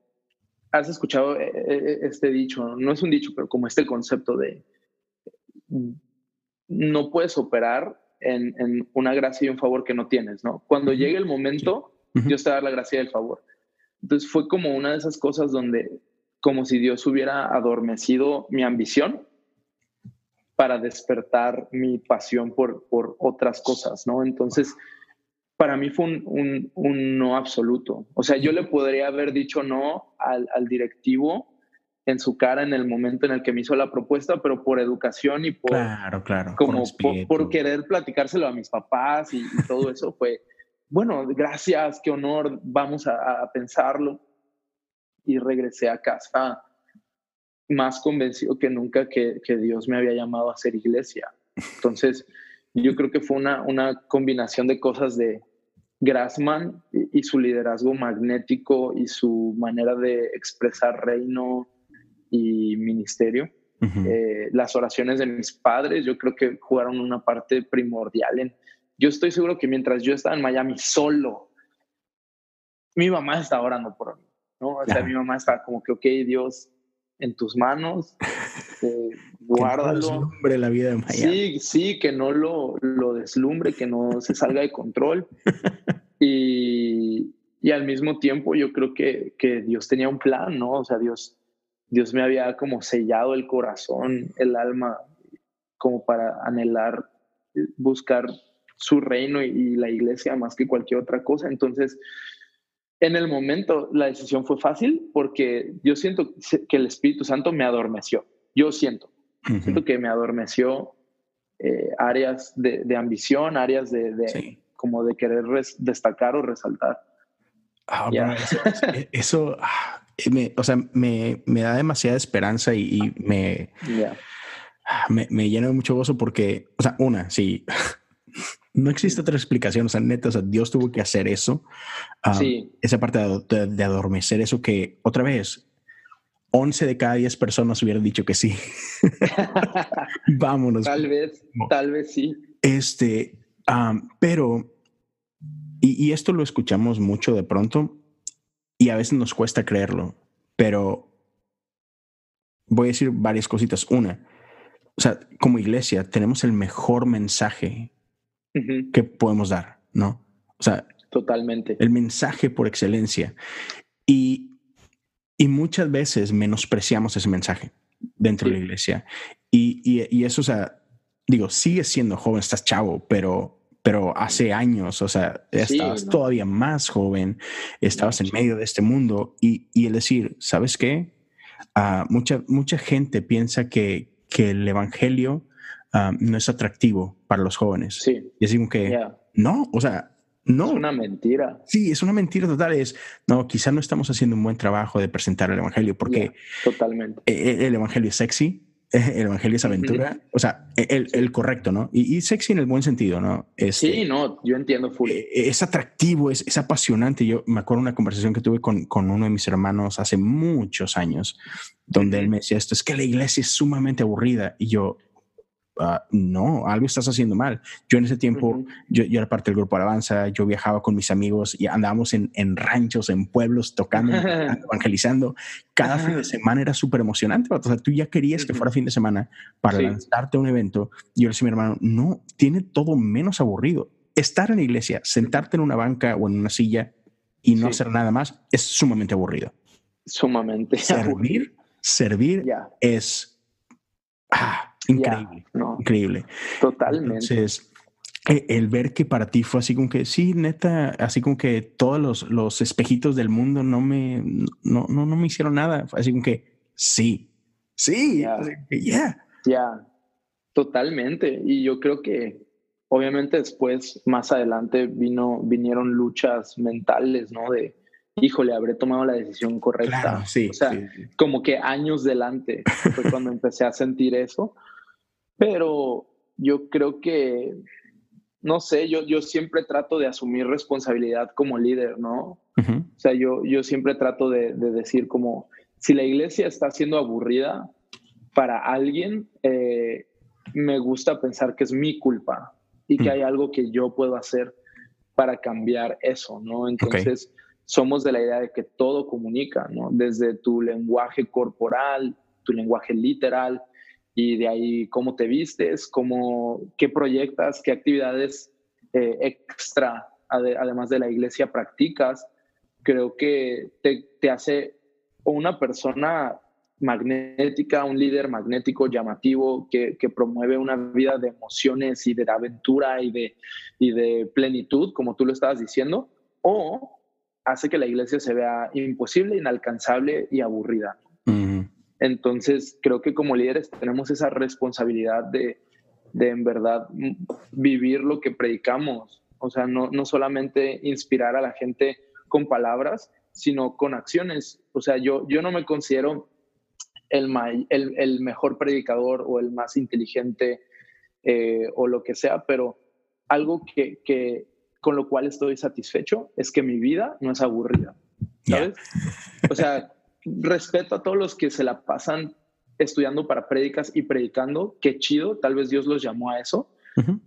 B: has escuchado eh, eh, este dicho, no es un dicho, pero como este concepto de no puedes operar en, en una gracia y un favor que no tienes, ¿no? Cuando llegue el momento, Dios te da la gracia y el favor. Entonces fue como una de esas cosas donde como si Dios hubiera adormecido mi ambición para despertar mi pasión por, por otras cosas, ¿no? Entonces, para mí fue un, un, no absoluto. O sea, yo le podría haber dicho no al, al, directivo en su cara en el momento en el que me hizo la propuesta, pero por educación y por,
A: claro, claro,
B: como por, querer platicárselo a mis papás y, todo eso fue, bueno, gracias, qué honor, vamos a, a pensarlo y regresé a casa más convencido que nunca que, Dios me había llamado a ser iglesia. Entonces, yo creo que fue una, una combinación de cosas de Grassman y, su liderazgo magnético y su manera de expresar reino y ministerio. Eh, las oraciones de mis padres, yo creo que jugaron una parte primordial en... Yo estoy seguro que mientras yo estaba en Miami solo, mi mamá estaba orando por mí. ¿no? O sea, mi mamá estaba como que, ok, Dios, en tus manos, eh, guárdalo.
A: Que no deslumbre la vida de Miami.
B: Sí, sí, que no lo, lo deslumbre, que no se salga de control. y, y, al mismo tiempo yo creo que, que, Dios tenía un plan, ¿no? O sea, Dios, Dios me había como sellado el corazón, el alma, como para anhelar, buscar su reino y la iglesia más que cualquier otra cosa. Entonces, en el momento la decisión fue fácil porque yo siento que el Espíritu Santo me adormeció. Yo siento, siento que me adormeció eh, áreas de, ambición, áreas de, como de querer destacar o resaltar.
A: Ah, eso, ah, me, o sea, me, da demasiada esperanza y, me, ah, me, me, llena de mucho gozo porque, o sea, una, sí, no existe otra explicación. O sea, neta, o sea, Dios tuvo que hacer eso. sí. Esa parte de, adormecer eso que, otra vez, 11 de cada 10 personas hubieran dicho que sí. Vámonos.
B: Tal vez, tal vez sí.
A: Este, pero, y, esto lo escuchamos mucho de pronto, y a veces nos cuesta creerlo, pero voy a decir varias cositas. Una, o sea, como iglesia tenemos el mejor mensaje que podemos dar, ¿no? O sea,
B: totalmente.
A: El mensaje por excelencia. Y, y muchas veces menospreciamos ese mensaje dentro de la iglesia. Y, y, eso, o sea, digo, sigues siendo joven, estás chavo, pero pero hace años, o sea, estabas todavía más joven, estabas en medio de este mundo y, y el decir, ¿sabes qué? Uh, mucha, mucha gente piensa que, que el Evangelio uh, no es atractivo para los jóvenes.
B: Sí.
A: Y decimos que no, o sea, no.
B: Es una mentira.
A: Sí, es una mentira total. Es, no, quizá no estamos haciendo un buen trabajo de presentar el Evangelio porque
B: totalmente.
A: El, e, el Evangelio es sexy, el evangelio es aventura, o sea, el, el correcto, ¿no? Y, sexy en el buen sentido, ¿no?
B: Este, sí, no, yo entiendo full.
A: Eh, es atractivo, es, es, apasionante. Yo me acuerdo una conversación que tuve con, con uno de mis hermanos hace muchos años, donde él me decía esto, es que la iglesia es sumamente aburrida. Y yo, Ah, no, algo estás haciendo mal. Yo en ese tiempo, yo, yo, era parte del grupo Alabanza, yo viajaba con mis amigos y andábamos en, en ranchos, en pueblos, tocando, evangelizando. Cada fin de semana era súper emocionante. O sea, tú ya querías que fuera fin de semana para lanzarte a un evento. Y yo le decía a mi hermano, no, tiene todo menos aburrido. Estar en la iglesia, sentarte en una banca o en una silla y no hacer nada más es sumamente aburrido.
B: Sumamente.
A: Servir, servir es... Ah, Increíble, increíble.
B: Totalmente.
A: Entonces, e, el ver que para ti fue así como que, sí, neta, así como que todos los, los espejitos del mundo no me, no, no, no me hicieron nada. Fue así como que, sí, sí, ya.
B: Ya, totalmente. Y yo creo que obviamente después, más adelante, vino, vinieron luchas mentales, ¿no? De, híjole, habré tomado la decisión correcta.
A: sí,
B: o sea, como que años delante fue cuando empecé a sentir eso. Pero yo creo que, no sé, yo, yo siempre trato de asumir responsabilidad como líder, ¿no? O sea, yo, yo siempre trato de, decir como, si la iglesia está siendo aburrida para alguien, eh, me gusta pensar que es mi culpa y que hay algo que yo puedo hacer para cambiar eso, ¿no? Entonces, somos de la idea de que todo comunica, ¿no? Desde tu lenguaje corporal, tu lenguaje literal, y de ahí cómo te vistes, cómo, qué proyectas, qué actividades eh, extra, además de la iglesia, practicas, creo que te, hace una persona magnética, un líder magnético llamativo que, que, promueve una vida de emociones y de aventura y de, y de plenitud, como tú lo estabas diciendo, o hace que la iglesia se vea imposible, inalcanzable y aburrida. Entonces, creo que como líderes tenemos esa responsabilidad de, en verdad vivir lo que predicamos. O sea, no, solamente inspirar a la gente con palabras, sino con acciones. O sea, yo, yo no me considero el, el, mejor predicador o el más inteligente eh, o lo que sea, pero algo que, con lo cual estoy satisfecho es que mi vida no es aburrida. ¿Sabes? O sea, respeto a todos los que se la pasan estudiando para prédicas y predicando, qué chido, tal vez Dios los llamó a eso,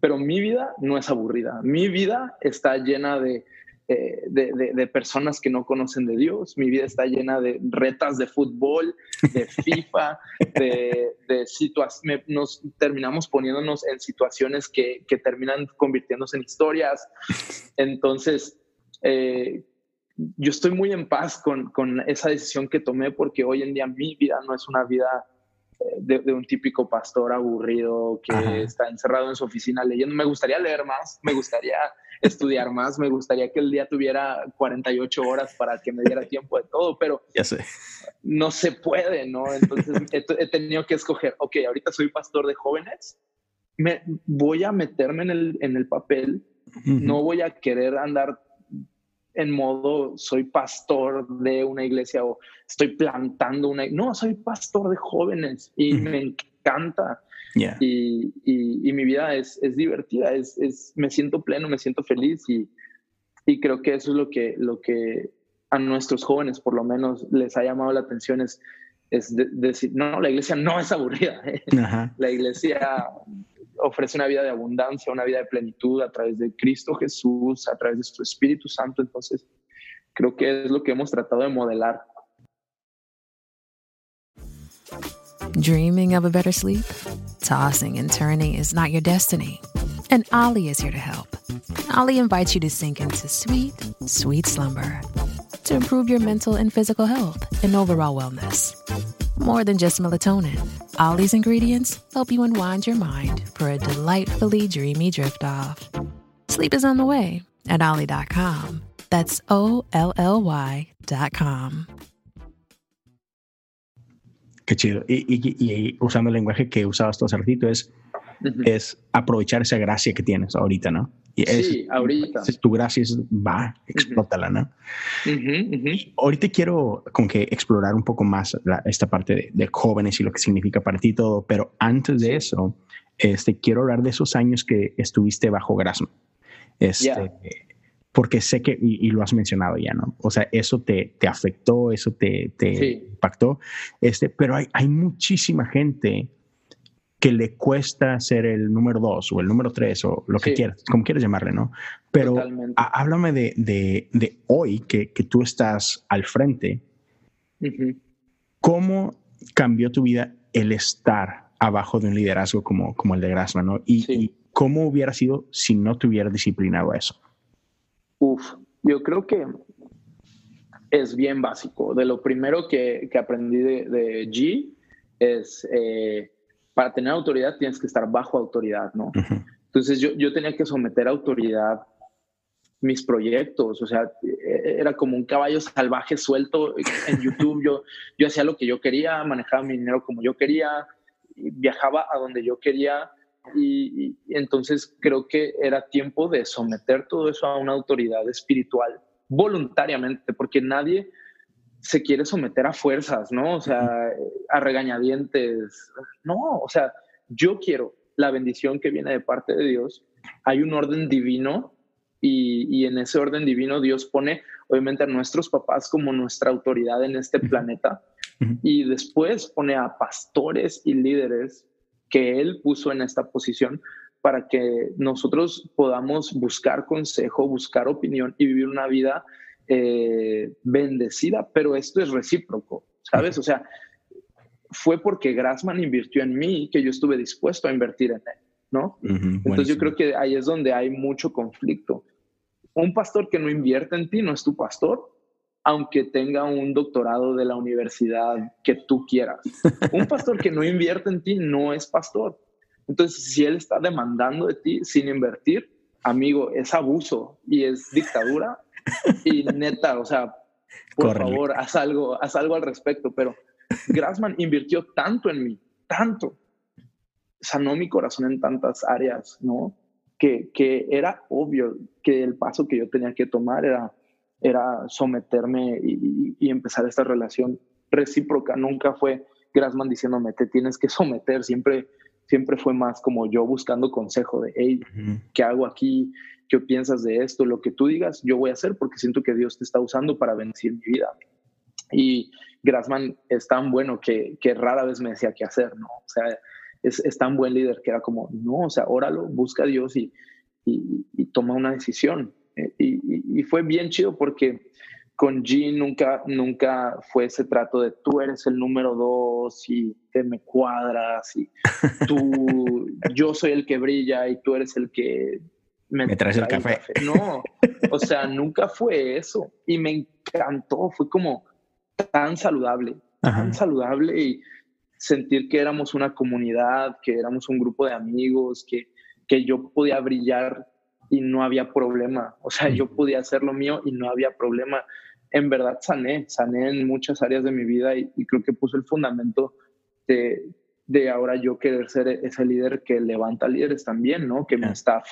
B: pero mi vida no es aburrida, mi vida está llena de, eh, de, personas que no conocen de Dios, mi vida está llena de retas de fútbol, de FIFA, de, de situaciones, nos terminamos poniéndonos en situaciones que, que terminan convirtiéndose en historias, entonces... Eh, yo estoy muy en paz con, con, esa decisión que tomé porque hoy en día mi vida no es una vida eh, de, un típico pastor aburrido que está encerrado en su oficina leyendo. Me gustaría leer más, me gustaría estudiar más, me gustaría que el día tuviera 48 horas para que me diera tiempo de todo, pero
A: ya sé.
B: no se puede, ¿no? Entonces he, tenido que escoger, ok, ahorita soy pastor de jóvenes, me, voy a meterme en el, en el papel, no voy a querer andar en modo soy pastor de una iglesia o estoy plantando una... No, soy pastor de jóvenes y me encanta. Y, y, mi vida es, es divertida, es, es, me siento pleno, me siento feliz y, y, creo que eso es lo que, lo que a nuestros jóvenes por lo menos les ha llamado la atención es, es decir, no, la iglesia no es aburrida. La iglesia ofrece una vida de abundancia, una vida de plenitud a través de Cristo Jesús, a través de su Espíritu Santo. Entonces, creo que es lo que hemos tratado de modelar.
C: Dreaming of a better sleep? Tossing and turning is not your destiny. And Ollie is here to help. Ollie invites you to sink into sweet, sweet slumber to improve your mental and physical health and overall wellness. More than just melatonin, Ollie's ingredients help you unwind your mind for a delightfully dreamy drift off. Sleep is on the way at Ollie.com. That's O L L Y.com.
A: Qué chido. Y, y, y, usando el lenguaje que usabas tú hace ratito, es, uh -huh. es aprovechar esa gracia que tienes ahorita, ¿no?
B: Y es, sí, ahorita.
A: Tu gracia es, va, explótala, ¿no?
B: Uh -huh, uh -huh.
A: Ahorita quiero como que explorar un poco más la, esta parte de, de, jóvenes y lo que significa para ti todo, pero antes de eso, este, quiero hablar de esos años que estuviste bajo Grasman. Este,
B: Yeah.
A: Porque sé que, y, y, lo has mencionado ya, ¿no? O sea, eso te, te afectó, eso te, te
B: Sí.
A: impactó, este, pero hay, hay muchísima gente que le cuesta ser el número dos o el número tres o lo que
B: Sí.
A: quieras, como quieras llamarle, ¿no? Pero háblame de, de, de hoy que, que tú estás al frente. ¿cómo cambió tu vida el estar abajo de un liderazgo como, como el de Grassman, ¿no? Y,
B: Sí.
A: y cómo hubiera sido si no te hubieras disciplinado a eso.
B: Uf, yo creo que es bien básico. De lo primero que, que aprendí de, de G es, eh, para tener autoridad tienes que estar bajo autoridad, ¿no?
A: Ujú.
B: Entonces yo, yo tenía que someter a autoridad mis proyectos, o sea, eh, era como un caballo salvaje suelto en YouTube. Yo, yo hacía lo que yo quería, manejaba mi dinero como yo quería, viajaba a donde yo quería. Y entonces creo que era tiempo de someter todo eso a una autoridad espiritual voluntariamente, porque nadie se quiere someter a fuerzas, ¿no? O sea, a regañadientes. No, o sea, yo quiero la bendición que viene de parte de Dios. Hay un orden divino y, y en ese orden divino Dios pone obviamente a nuestros papás como nuestra autoridad en este planeta y después pone a pastores y líderes que Él puso en esta posición para que nosotros podamos buscar consejo, buscar opinión y vivir una vida eh, bendecida, pero esto es recíproco, ¿sabes? O sea, fue porque Grassman invirtió en mí que yo estuve dispuesto a invertir en él, ¿no?
A: Ujú,
B: Entonces
A: buenísimo.
B: yo creo que ahí es donde hay mucho conflicto. Un pastor que no invierte en ti no es tu pastor, aunque tenga un doctorado de la universidad que tú quieras. Un pastor que no invierte en ti no es pastor. Entonces, si él está demandando de ti sin invertir, amigo, es abuso y es dictadura. Y neta, o sea, por favor, haz algo, haz algo al respecto. Pero Grassman invirtió tanto en mí, tanto, sanó mi corazón en tantas áreas, ¿no? Que, que era obvio que el paso que yo tenía que tomar era, era someterme y, y- y empezar esta relación recíproca. Nunca fue Grassman diciéndome, te tienes que someter, siempre, siempre fue más como yo buscando consejo de, hey. ¿qué hago aquí? ¿Qué piensas de esto? Lo que tú digas, yo voy a hacer porque siento que Dios te está usando para bendecir mi vida. Y Grassman es tan bueno que, que rara vez me decía qué hacer, ¿no? O sea, es, es tan buen líder que era como, no, o sea, óralo, busca a Dios y, y, y toma una decisión. Eh, y- y fue bien chido porque con G nunca, nunca fue ese trato de tú eres el número dos y te me cuadras y tú, yo soy el que brilla y tú eres el que
A: Me traes el
B: trae
A: café.
B: No, o sea, nunca fue eso. Y me encantó, fue como tan saludable,
A: Ajá.
B: tan saludable y sentir que éramos una comunidad, que éramos un grupo de amigos, que, que yo podía brillar y no había problema. O sea, yo podía hacer lo mío y no había problema. En verdad sané, sané en muchas áreas de mi vida y, y creo que puso el fundamento de, de ahora yo querer ser ese líder que levanta líderes también, ¿no? Que mi staff,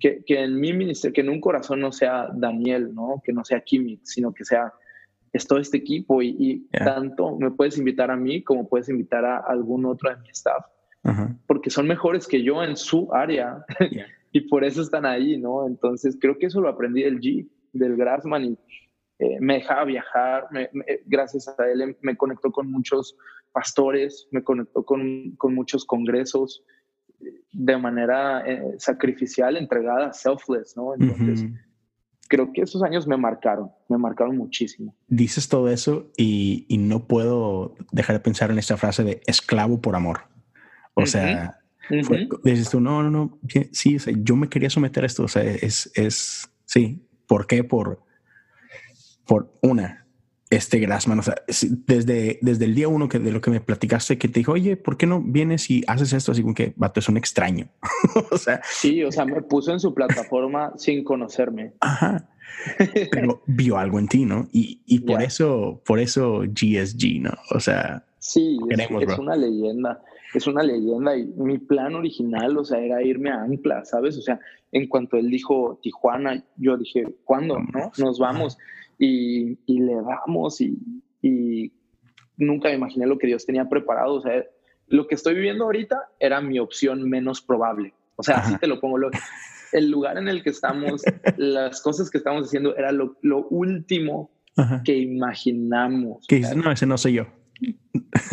B: que, que en mi ministerio, que en un corazón no sea Daniel, ¿no? Que no sea Kimi, sino que sea es todo este equipo y, y tanto me puedes invitar a mí como puedes invitar a algún otro de mi staff,
A: Ajá.
B: porque son mejores que yo en su área y por eso están ahí, ¿no? Entonces creo que eso lo aprendí del G, del Grassman y eh, me dejaba viajar, me- me- gracias a él em- me conectó con muchos pastores, me conectó con, con muchos congresos eh, de manera eh, sacrificial, entregada, selfless, ¿no? Entonces creo que esos años me marcaron, me marcaron muchísimo.
A: Dices todo eso y, no puedo dejar de pensar en esta frase de esclavo por amor. O sea, dices tú, no, no, no, sí, yo me quería someter a esto. O sea, es, es, sí. ¿Por qué? Por, por una, este Grassman, o sea, desde, desde el día uno que de lo que me platicaste, que te dijo, oye, ¿por qué no vienes y haces esto? Así como que, vato, es un extraño.
B: o sea. Sí, o sea, me puso en su plataforma sin conocerme.
A: Ajá. Pero vio algo en ti, ¿no? Y, y por eso, por eso GSG, ¿no? O sea.
B: Sí, es, una leyenda. Es una leyenda y mi plan original, o sea, era irme a Ancla, ¿sabes? O sea, en cuanto él dijo Tijuana, yo dije, ¿cuándo? ¿No? Nos vamos y, le damos y, nunca me imaginé lo que Dios tenía preparado. O sea, lo que estoy viviendo ahorita era mi opción menos probable. O sea, así te lo pongo. el lugar en el que estamos, las cosas que estamos haciendo era lo, último que imaginamos.
A: Que no, ese no soy yo.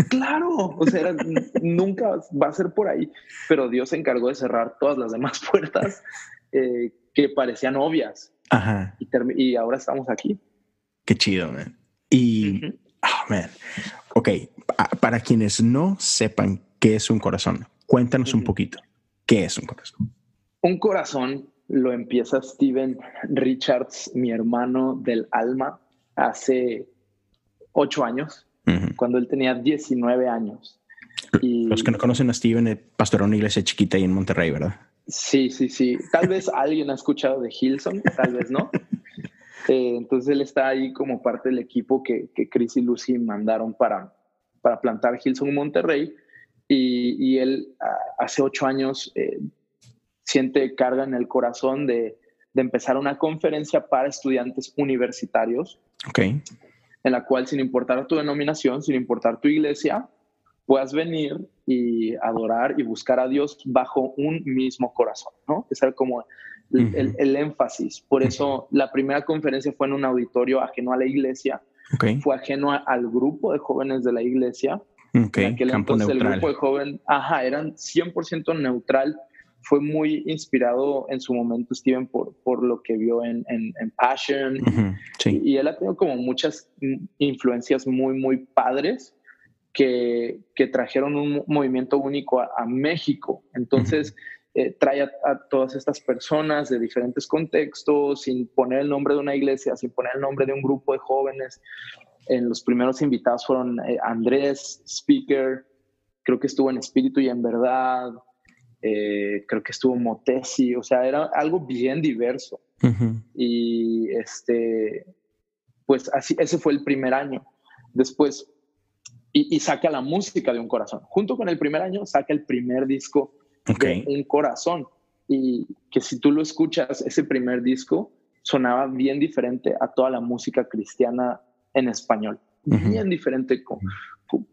B: Claro, o sea, nunca va a ser por ahí, pero Dios se encargó de cerrar todas las demás puertas eh, que parecían obvias. Ajá. y ahora estamos aquí.
A: Qué chido, man. Y, oh, man. Ok, para quienes no sepan qué es un corazón, cuéntanos un poquito. ¿Qué es un corazón?
B: Un corazón lo empieza Steven Richards, mi hermano del alma, hace ocho años, cuando él tenía 19 años.
A: Y... Los que no conocen a Steven, eh, pastoró una iglesia chiquita ahí en Monterrey, ¿verdad?
B: Sí, sí, sí. Tal vez alguien ha escuchado de Hilson, tal vez no. Eh, entonces él está ahí como parte del equipo que, que Chris y Lucy mandaron para, para plantar Hilson Monterrey. Y, y él hace ocho años eh, siente carga en el corazón de, de, empezar una conferencia para estudiantes universitarios.
A: Okay.
B: En la cual, sin importar tu denominación, sin importar tu iglesia, puedas venir y adorar y buscar a Dios bajo un mismo corazón, ¿no? Es como el, énfasis. Por eso la primera conferencia fue en un auditorio ajeno a la iglesia. Fue ajeno al grupo de jóvenes de la iglesia.
A: Okay. En entonces el grupo
B: de jóvenes, ajá, eran 100% neutral. Fue muy inspirado en su momento Steven por, por lo que vio en, en, Passion. sí. y, él ha tenido como muchas influencias muy, muy padres que, que trajeron un movimiento único a, México. Entonces, eh, trae a, todas estas personas de diferentes contextos, sin poner el nombre de una iglesia, sin poner el nombre de un grupo de jóvenes. En los primeros invitados fueron eh, Andrés, speaker, creo que estuvo en espíritu y en verdad, eh, creo que estuvo Motesi, o sea, era algo bien diverso. Y este, pues así, ese fue el primer año. Después, y, y, saca la música de un corazón. Junto con el primer año, saca el primer disco un corazón. Y que si tú lo escuchas, ese primer disco sonaba bien diferente a toda la música cristiana en español. Bien diferente, como,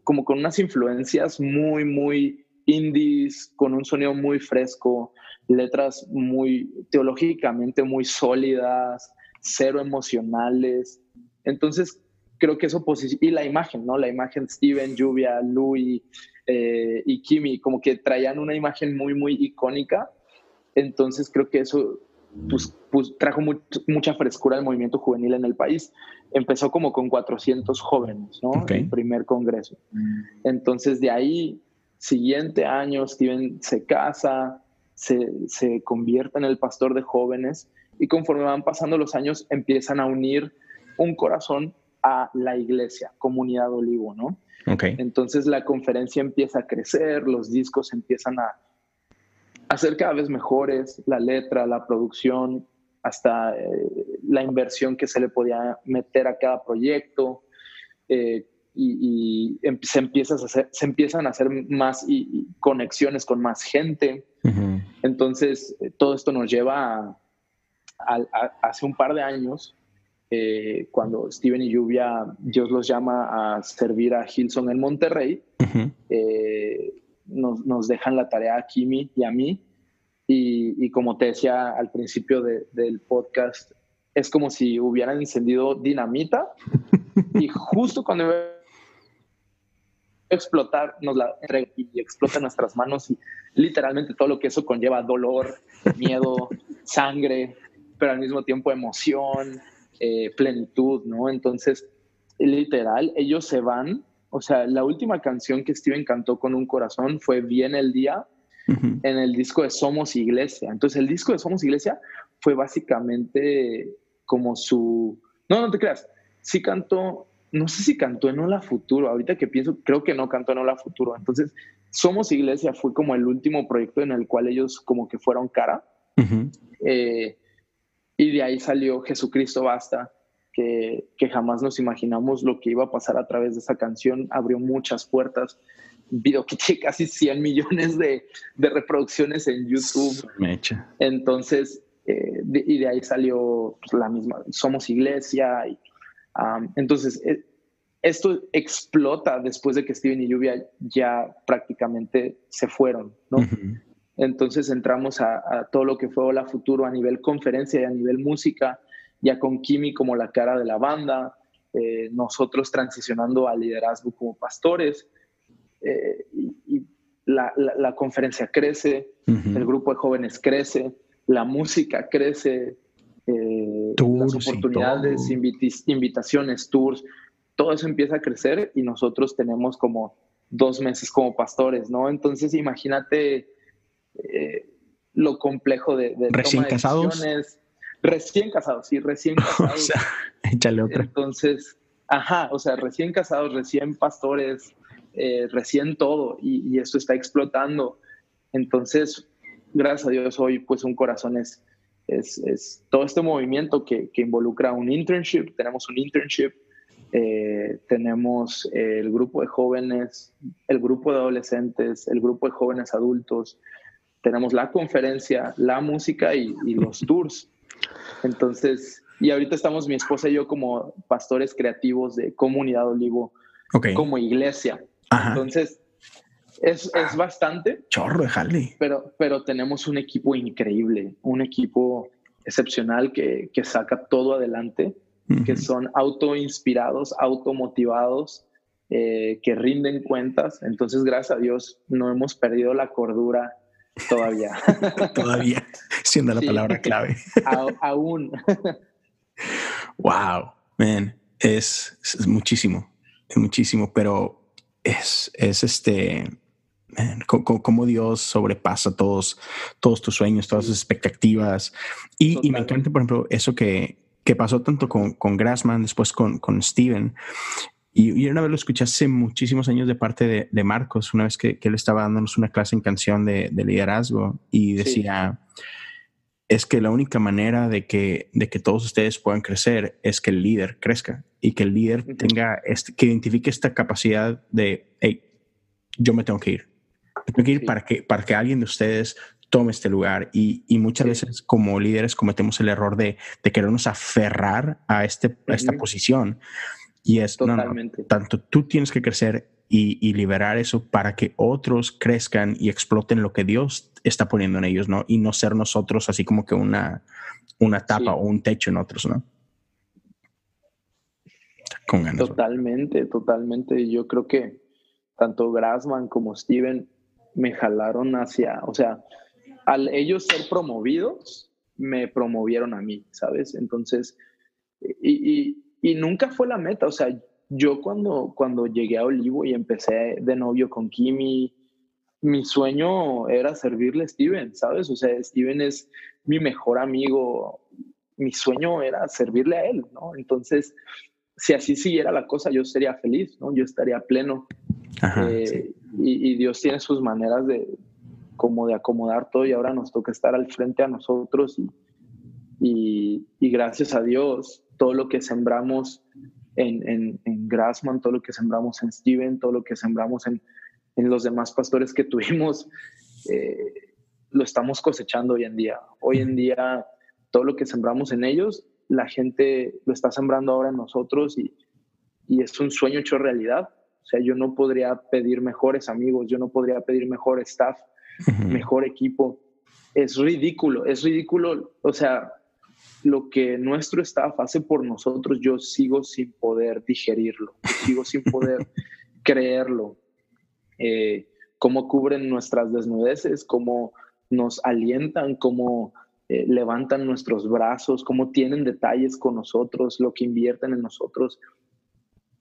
B: como con unas influencias muy, muy indies, con un sonido muy fresco, letras muy teológicamente muy sólidas, cero emocionales. Entonces, creo que eso y la imagen, ¿no? La imagen Steven, Lluvia, Louis eh, y Kimi, como que traían una imagen muy, muy icónica. Entonces creo que eso pues, pues, trajo mucha frescura al movimiento juvenil en el país. Empezó como con 400 jóvenes, ¿no? El primer congreso. Entonces de ahí, siguiente año, Steven se casa, se, se convierte en el pastor de jóvenes y conforme van pasando los años empiezan a unir un corazón a la iglesia, comunidad olivo, ¿no?
A: Okay.
B: Entonces la conferencia empieza a crecer, los discos empiezan a, a ser cada vez mejores, la letra, la producción, hasta eh, la inversión que se le podía meter a cada proyecto. Eh, y, em, se, empieza a hacer, se empiezan a hacer más conexiones con más gente. Entonces, eh, todo esto nos lleva a, hace un par de años eh, cuando Steven y Lluvia, Dios los llama a servir a Hilson en Monterrey, eh, nos, dejan la tarea a Kimi y a mí. Y, como te decía al principio del podcast, es como si hubieran encendido dinamita y justo cuando a explotar, nos la entrega y explota en nuestras manos y literalmente todo lo que eso conlleva, dolor, miedo, sangre, pero al mismo tiempo emoción, eh, plenitud, ¿no? Entonces, literal, ellos se van, o sea, la última canción que Steven cantó con un corazón fue Bien el Día en el disco de Somos Iglesia. Entonces, el disco de Somos Iglesia fue básicamente como su... No, no te creas, sí cantó, no sé si cantó en Hola Futuro, ahorita que pienso, creo que no cantó en Hola Futuro. Entonces, Somos Iglesia fue como el último proyecto en el cual ellos como que fueron cara. Y de ahí salió Jesucristo Basta, que, que, jamás nos imaginamos lo que iba a pasar a través de esa canción. Abrió muchas puertas. Video que tiene casi 100 millones de, de reproducciones en YouTube.
A: Mecha.
B: Entonces, eh, y de ahí salió pues, la misma, Somos Iglesia. Y, entonces, eh, esto explota después de que Steven y Lluvia ya prácticamente se fueron, ¿no? Entonces entramos a, todo lo que fue Hola Futuro a nivel conferencia y a nivel música, ya con Kimi como la cara de la banda, eh, nosotros transicionando al liderazgo como pastores, eh, y, la, conferencia crece, el grupo de jóvenes crece, la música crece, eh, las oportunidades, invitaciones, tours, todo eso empieza a crecer y nosotros tenemos como dos meses como pastores, ¿no? Entonces imagínate eh, lo complejo de, de
A: recién casados.
B: Recién casados, sí, recién casados. o sea,
A: échale otra.
B: Entonces, ajá, o sea, recién casados, recién pastores, eh, recién todo, y, esto está explotando. Entonces, gracias a Dios, hoy pues un corazón es, es, todo este movimiento que, que, involucra un internship, tenemos un internship, eh, tenemos el grupo de jóvenes, el grupo de adolescentes, el grupo de jóvenes adultos, tenemos la conferencia, la música y, los tours. Entonces, y ahorita estamos mi esposa y yo como pastores creativos de Comunidad Olivo, como iglesia. Entonces, es, es, bastante.
A: Chorro de
B: Pero, pero tenemos un equipo increíble, un equipo excepcional que, que saca todo adelante, que son autoinspirados, automotivados, eh, que rinden cuentas. Entonces, gracias a Dios, no hemos perdido la cordura Todavía.
A: Todavía, siendo la palabra clave.
B: aún.
A: wow, man, es, muchísimo, es muchísimo, pero es, es este, como Dios sobrepasa todos, todos tus sueños, todas tus expectativas. Y, me encanta, por ejemplo, eso que, que pasó tanto con, con Grassman, después con, con Steven, y, una vez lo escuché hace muchísimos años de parte de, Marcos, una vez que, él estaba dándonos una clase en canción de, liderazgo y decía, es que la única manera de que, de que todos ustedes puedan crecer es que el líder crezca y que el líder tenga, este, que identifique esta capacidad de, hey, yo me tengo que ir. Tengo que ir para, que, para que alguien de ustedes tome este lugar y, muchas veces como líderes cometemos el error de, de querernos aferrar a, este, a esta posición y es, Totalmente. tanto tú tienes que crecer y, liberar eso para que otros crezcan y exploten lo que Dios está poniendo en ellos, ¿no? Y no ser nosotros así como que una, una tapa o un techo en otros, ¿no?
B: Con ganas. Totalmente, totalmente. Yo creo que tanto Grassman como Steven me jalaron hacia, o sea, al ellos ser promovidos, me promovieron a mí, ¿sabes? Entonces, y y nunca fue la meta, o sea, yo cuando, cuando llegué a Olivo y empecé de novio con Kimi, mi sueño era servirle a Steven, ¿sabes? O sea, Steven es mi mejor amigo, mi sueño era servirle a él, ¿no? Entonces, si así siguiera la cosa, yo sería feliz, ¿no? Yo estaría pleno. Eh, y, Dios tiene sus maneras de como de acomodar todo y ahora nos toca estar al frente a nosotros y, gracias a Dios todo lo que sembramos en, Grassman, todo lo que sembramos en Steven, todo lo que sembramos en, los demás pastores que tuvimos, eh, lo estamos cosechando hoy en día. Hoy en día, todo lo que sembramos en ellos, la gente lo está sembrando ahora en nosotros y es un sueño hecho realidad. O sea, yo no podría pedir mejores amigos, yo no podría pedir mejor staff, mejor equipo. Es ridículo, es ridículo. O sea, lo que nuestro staff hace por nosotros, yo sigo sin poder digerirlo, sigo sin poder creerlo. Eh, cómo cubren nuestras desnudeces, cómo nos alientan, cómo eh, levantan nuestros brazos, cómo tienen detalles con nosotros, lo que invierten en nosotros.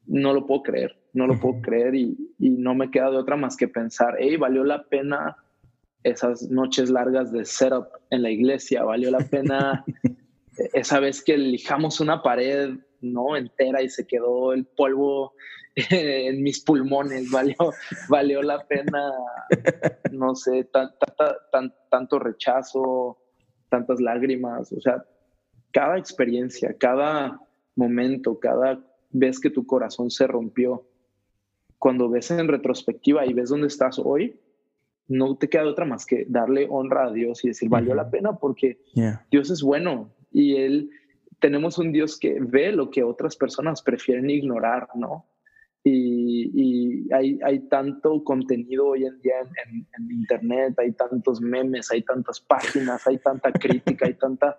B: No lo puedo creer, no lo puedo creer y, no me queda de otra más que pensar, hey, valió la pena esas noches largas de setup en la iglesia, valió la pena esa vez que lijamos una pared no entera y se quedó el polvo en mis pulmones, valió, valió la pena, no sé, tanto rechazo, tantas lágrimas, o sea, cada experiencia, cada momento, cada vez que tu corazón se rompió, cuando ves en retrospectiva y ves dónde estás hoy, no te queda otra más que darle honra a Dios y decir, valió la pena porque Dios es bueno y Él, tenemos un Dios que ve lo que otras personas prefieren ignorar, ¿no? y, hay, hay, tanto contenido hoy en día en, en, Internet, hay tantos memes, hay tantas páginas, hay tanta crítica, hay tanta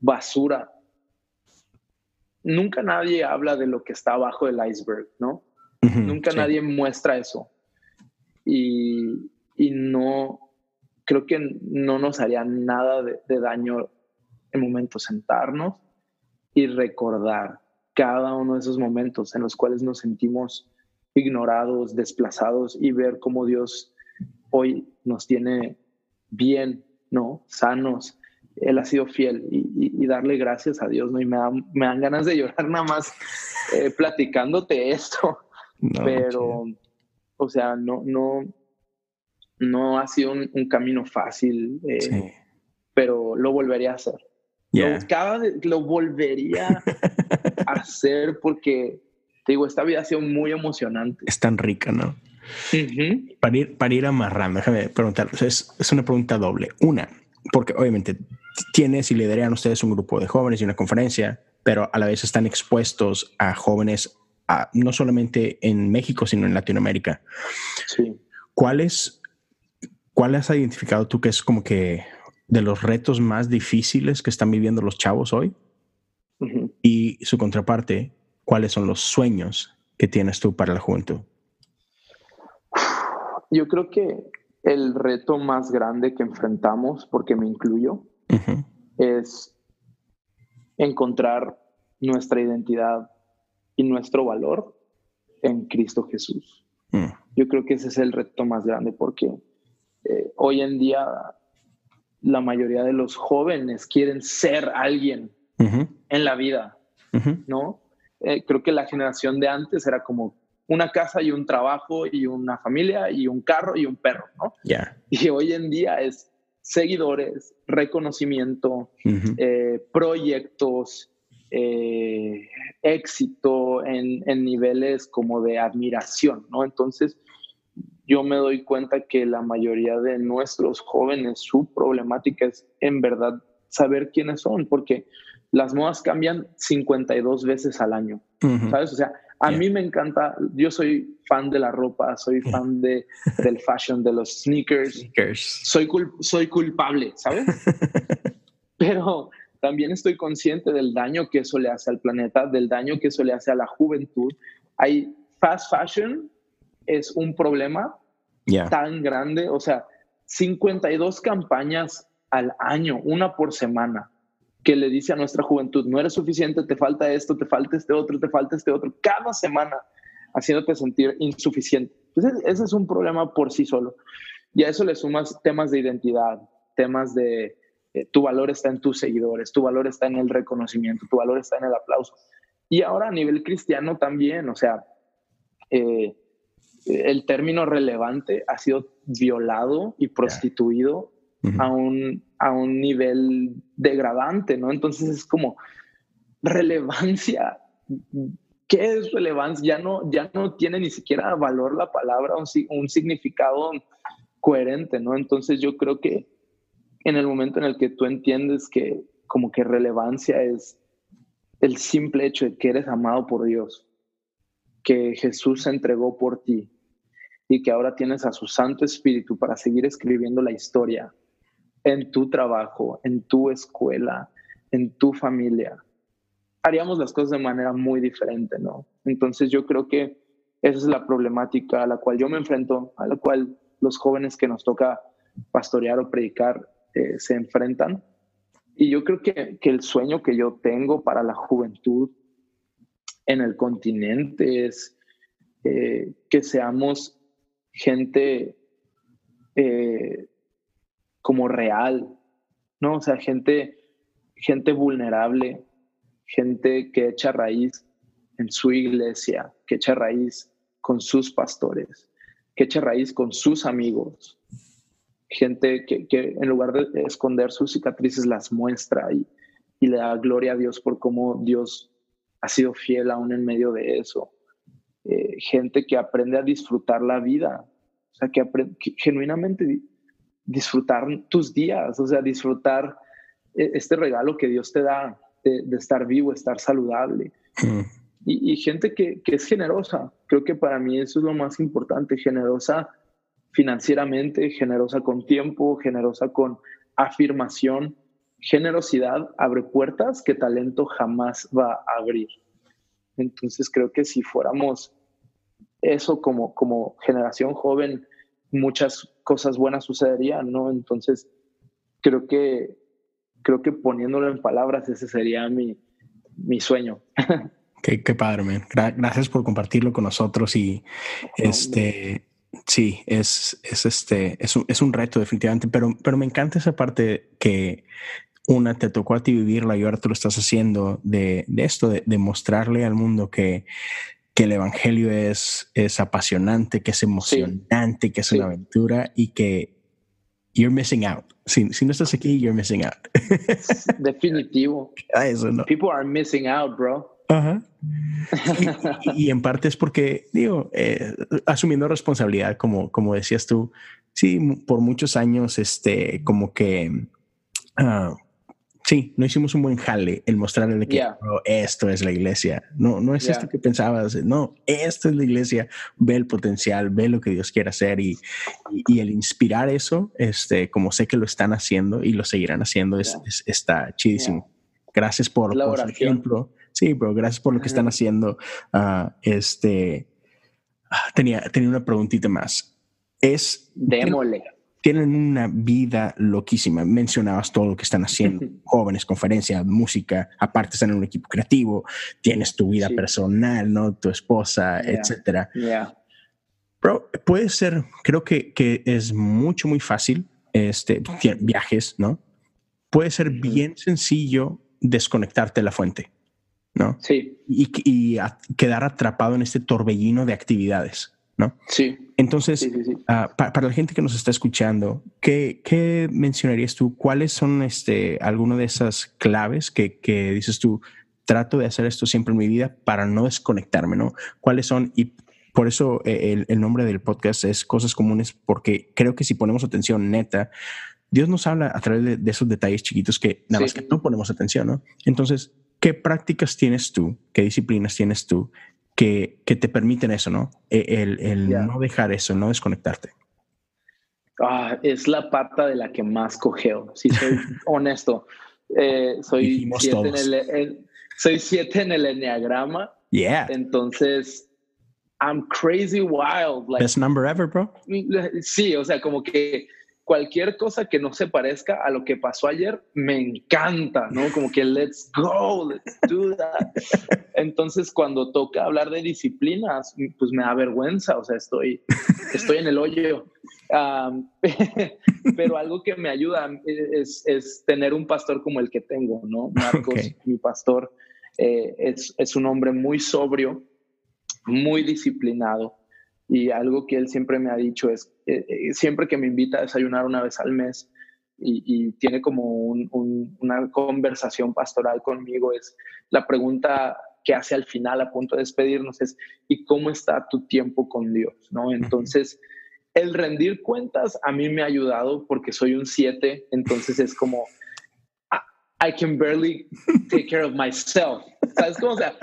B: basura. Nunca nadie habla de lo que está abajo del iceberg, ¿no? Nunca nadie muestra eso. Y, y, no, creo que no nos haría nada de, de daño en momento sentarnos y recordar cada uno de esos momentos en los cuales nos sentimos ignorados, desplazados y ver cómo Dios hoy nos tiene bien, ¿no? Sanos. Él ha sido fiel y, darle gracias a Dios, ¿no? Y me, dan ganas de llorar nada más eh, platicándote esto. Pero, o sea, no, no, no ha sido un, camino fácil, eh, pero lo volvería a hacer. Lo, cada, lo volvería a hacer porque, te digo, esta vida ha sido muy emocionante.
A: Es tan rica, ¿no? para, ir, para ir amarrando, déjame preguntar, es, es una pregunta doble. Una, porque obviamente tienes y lideran ustedes un grupo de jóvenes y una conferencia, pero a la vez están expuestos a jóvenes no solamente en México, sino en Latinoamérica.
B: Sí.
A: ¿Cuáles, ¿Cuál has identificado tú que es como que de los retos más difíciles que están viviendo los chavos hoy? Y su contraparte, ¿cuáles son los sueños que tienes tú para la juventud?
B: Yo creo que el reto más grande que enfrentamos, porque me incluyo, es encontrar nuestra identidad y nuestro valor en Cristo Jesús. Mm. Yo creo que ese es el reto más grande porque eh, hoy en día la mayoría de los jóvenes quieren ser alguien en la vida, ¿no? Eh, creo que la generación de antes era como una casa y un trabajo y una familia y un carro y un perro, ¿no? Y hoy en día es seguidores, reconocimiento, eh, proyectos, eh, éxito en, en, niveles como de admiración, ¿no? Entonces, yo me doy cuenta que la mayoría de nuestros jóvenes, su problemática es en verdad saber quiénes son, porque las modas cambian 52 veces al año, ¿sabes? O sea, a mí me encanta, yo soy fan de la ropa, soy fan de, del fashion, de los sneakers. Soy, soy culpable, ¿sabes? Pero también estoy consciente del daño que eso le hace al planeta, del daño que eso le hace a la juventud. Hay fast fashion, es un problema tan grande, o sea, 52 campañas al año, una por semana que le dice a nuestra juventud, no eres suficiente, te falta esto, te falta este otro, te falta este otro, cada semana haciéndote sentir insuficiente. Entonces, ese es un problema por sí solo. Y a eso le sumas temas de identidad, temas de eh, tu valor está en tus seguidores, tu valor está en el reconocimiento, tu valor está en el aplauso. Y ahora a nivel cristiano también, o sea, eh, el término relevante ha sido violado y prostituido a, un, a un nivel degradante, ¿no? Entonces es como relevancia. ¿Qué es relevancia? Ya no, ya no tiene ni siquiera valor la palabra, un, un significado coherente, ¿no? Entonces yo creo que en el momento en el que tú entiendes que como que relevancia es el simple hecho de que eres amado por Dios, que Jesús se entregó por ti y que ahora tienes a su Santo Espíritu para seguir escribiendo la historia en tu trabajo, en tu escuela, en tu familia, haríamos las cosas de manera muy diferente, ¿no? Entonces yo creo que esa es la problemática a la cual yo me enfrento, a la cual los jóvenes que nos toca pastorear o predicar eh, se enfrentan. y yo creo que, que, el sueño que yo tengo para la juventud en el continente es eh, que seamos gente eh, como real, ¿no? O sea, gente, gente vulnerable, gente que echa raíz en su iglesia, que echa raíz con sus pastores, que echa raíz con sus amigos, gente que, en lugar de esconder sus cicatrices las muestra y, y, le da gloria a Dios por cómo Dios ha sido fiel aún en medio de eso. Eh, gente que aprende a disfrutar la vida, o sea, que, genuinamente disfrutar tus días, o sea, disfrutar eh, este regalo que Dios te da de, estar vivo, estar saludable. Mm. Y, y, gente que, que es generosa, creo que para mí eso es lo más importante, generosa financieramente, generosa con tiempo, generosa con afirmación. Generosidad abre puertas que talento jamás va a abrir. Entonces creo que si fuéramos eso como, como generación joven, muchas cosas buenas sucederían, ¿no? Entonces creo que, creo que poniéndolo en palabras, ese sería mi, mi sueño.
A: Qué, qué padre, man. Gracias por compartirlo con nosotros y este Sí, es, es este, es un, es un reto definitivamente, pero, pero me encanta esa parte que una te tocó a ti vivirla y ahora tú lo estás haciendo de, de esto, de, de, mostrarle al mundo que, que el evangelio es, es apasionante, que es emocionante, que es una aventura y que you're missing out. Si, si, no estás aquí, you're missing out.
B: Definitivo.
A: Eso, ¿no?
B: People are missing out, bro.
A: Ajá. Y, en parte es porque, digo, eh, asumiendo responsabilidad, como, como decías tú, sí, por muchos años, este, como que, uh, sí, no hicimos un buen jale el mostrarle que esto es la iglesia. No, no es esto que pensabas, no, esto es la iglesia, ve el potencial, ve lo que Dios quiere hacer y, y, el inspirar eso, este, como sé que lo están haciendo y lo seguirán haciendo, es, está chidísimo. Gracias por, por su ejemplo Sí, pero gracias por lo que están haciendo. Uh, este ah, tenía, tenía una preguntita más. Es
B: démole.
A: Tienen una vida loquísima. Mencionabas todo lo que están haciendo, jóvenes, conferencias, música, aparte están en un equipo creativo, tienes tu vida personal, ¿no? Tu esposa, etcétera. Pero puede ser, creo que, que es mucho, muy fácil, este, viajes, ¿no? Puede ser bien sencillo desconectarte de la fuente. ¿no?
B: Sí.
A: Y, quedar atrapado en este torbellino de actividades, ¿no?
B: Sí.
A: Entonces, ah, para la gente que nos está escuchando, ¿qué, ¿qué, mencionarías tú? ¿Cuáles son este, algunas de esas claves que, que, dices tú, trato de hacer esto siempre en mi vida para no desconectarme, ¿no? ¿Cuáles son? Y por eso eh, el, nombre del podcast es Cosas Comunes, porque creo que si ponemos atención neta, Dios nos habla a través de, esos detalles chiquitos que nada más que no ponemos atención, ¿no? Entonces, ¿qué prácticas tienes tú, qué disciplinas tienes tú que, que te permiten eso, ¿no? E, el, el no dejar eso, no desconectarte.
B: Ah, es la pata de la que más cogeo, si soy honesto. Eh, soy, siete en el, soy siete en el enneagrama.
A: Yeah.
B: Entonces, I'm crazy wild.
A: Like, Best number ever, bro.
B: Sí, o sea, como que cualquier cosa que no se parezca a lo que pasó ayer me encanta, ¿no? Como que let's go, let's do that. Entonces, cuando toca hablar de disciplinas, pues me da vergüenza, o sea, estoy, estoy en el hoyo. pero algo que me ayuda es, es, tener un pastor como el que tengo, ¿no? Marcos, mi pastor, eh, es, es un hombre muy sobrio, muy disciplinado y algo que él siempre me ha dicho es, eh, eh, siempre que me invita a desayunar una vez al mes y, tiene como una conversación pastoral conmigo, es la pregunta que hace al final a punto de despedirnos es, ¿y cómo está tu tiempo con Dios? ¿No? Entonces, el rendir cuentas a mí me ha ayudado porque soy un 7, entonces es como, I can barely take care of myself. ¿Sabes cómo? O sea,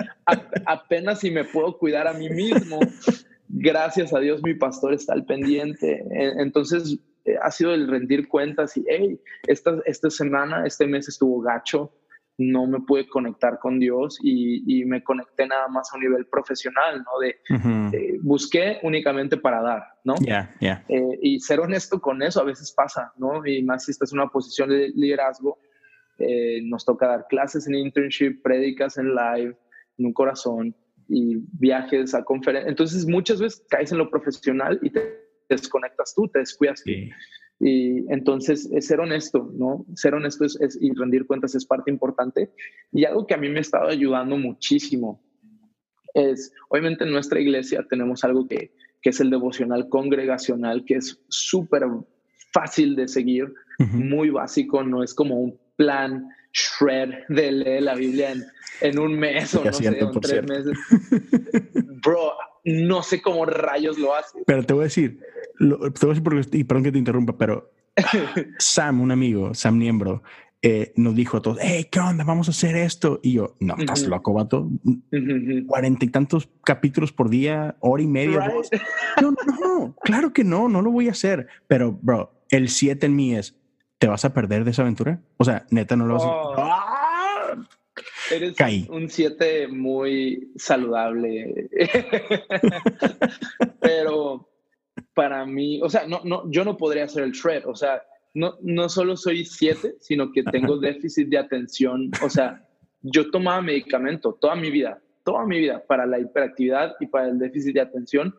B: apenas si me puedo cuidar a mí mismo, gracias a Dios mi pastor está al pendiente. Entonces eh, ha sido el rendir cuentas y, hey, esta, esta semana, este mes estuvo gacho, no me pude conectar con Dios y, me conecté nada más a un nivel profesional, ¿no? De, busqué únicamente para dar, ¿no? Eh, y ser honesto con eso a veces pasa, ¿no? Y más si estás en una posición de liderazgo, eh, nos toca dar clases en internship, prédicas en live, en un corazón y viajes a conferencias. Entonces muchas veces caes en lo profesional y te desconectas tú, te descuidas Y entonces es ser honesto, ¿no? Ser honesto es, y rendir cuentas es parte importante. Y algo que a mí me ha estado ayudando muchísimo es, obviamente en nuestra iglesia tenemos algo que, que es el devocional congregacional, que es súper fácil de seguir, muy básico, no es como un plan shred de leer la Biblia en, un mes o no sé, en tres meses. Bro, no sé cómo rayos lo hace.
A: Pero te voy a decir, te voy a decir porque, y perdón que te interrumpa, pero Sam, un amigo, Sam Niembro, eh, nos dijo a todos, hey, ¿qué onda? Vamos a hacer esto. Y yo, no, estás loco, vato. Cuarenta y tantos capítulos por día, hora y media. No, no, no, claro que no, no lo voy a hacer. Pero, bro, el 7 en mí es, ¿te vas a perder de esa aventura? O sea, neta, no lo vas a... Oh. ¡Ah!
B: Eres un 7 muy saludable. Pero para mí, o sea, no, no, yo no podría hacer el shred. O sea, no, no solo soy 7, sino que tengo déficit de atención. O sea, yo tomaba medicamento toda mi vida, toda mi vida para la hiperactividad y para el déficit de atención.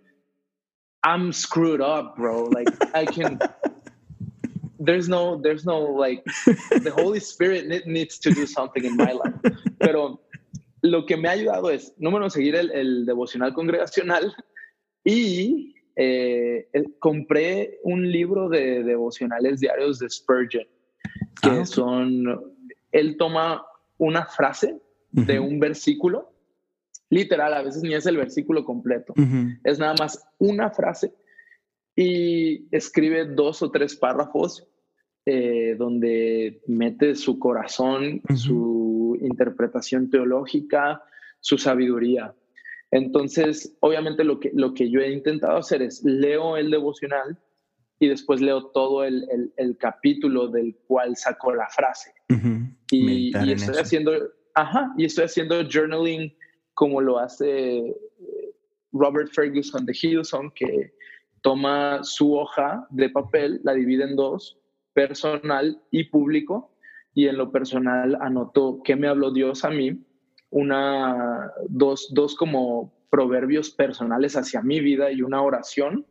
B: I'm screwed up, bro. Like, I can there's no there's no like the Holy Spirit needs to do something in my life. Pero lo que me ha ayudado es, número seguir el, el devocional congregacional y eh, compré un libro de devocionales diarios de Spurgeon, que ah, son, él toma una frase de un versículo, literal, a veces ni es el versículo completo, es nada más una frase y escribe dos o tres párrafos eh, donde mete su corazón, su interpretación teológica, su sabiduría. Entonces, obviamente lo que, lo que yo he intentado hacer es leo el devocional y después leo todo el, capítulo del cual sacó la frase. y, estoy haciendo, ajá, y estoy haciendo journaling como lo hace eh, Robert Ferguson de Hillsong, que toma su hoja de papel, la divide en dos personal y público. Y en lo personal anoto qué me habló Dios a mí, una, dos, dos como proverbios personales hacia mi vida y una oración.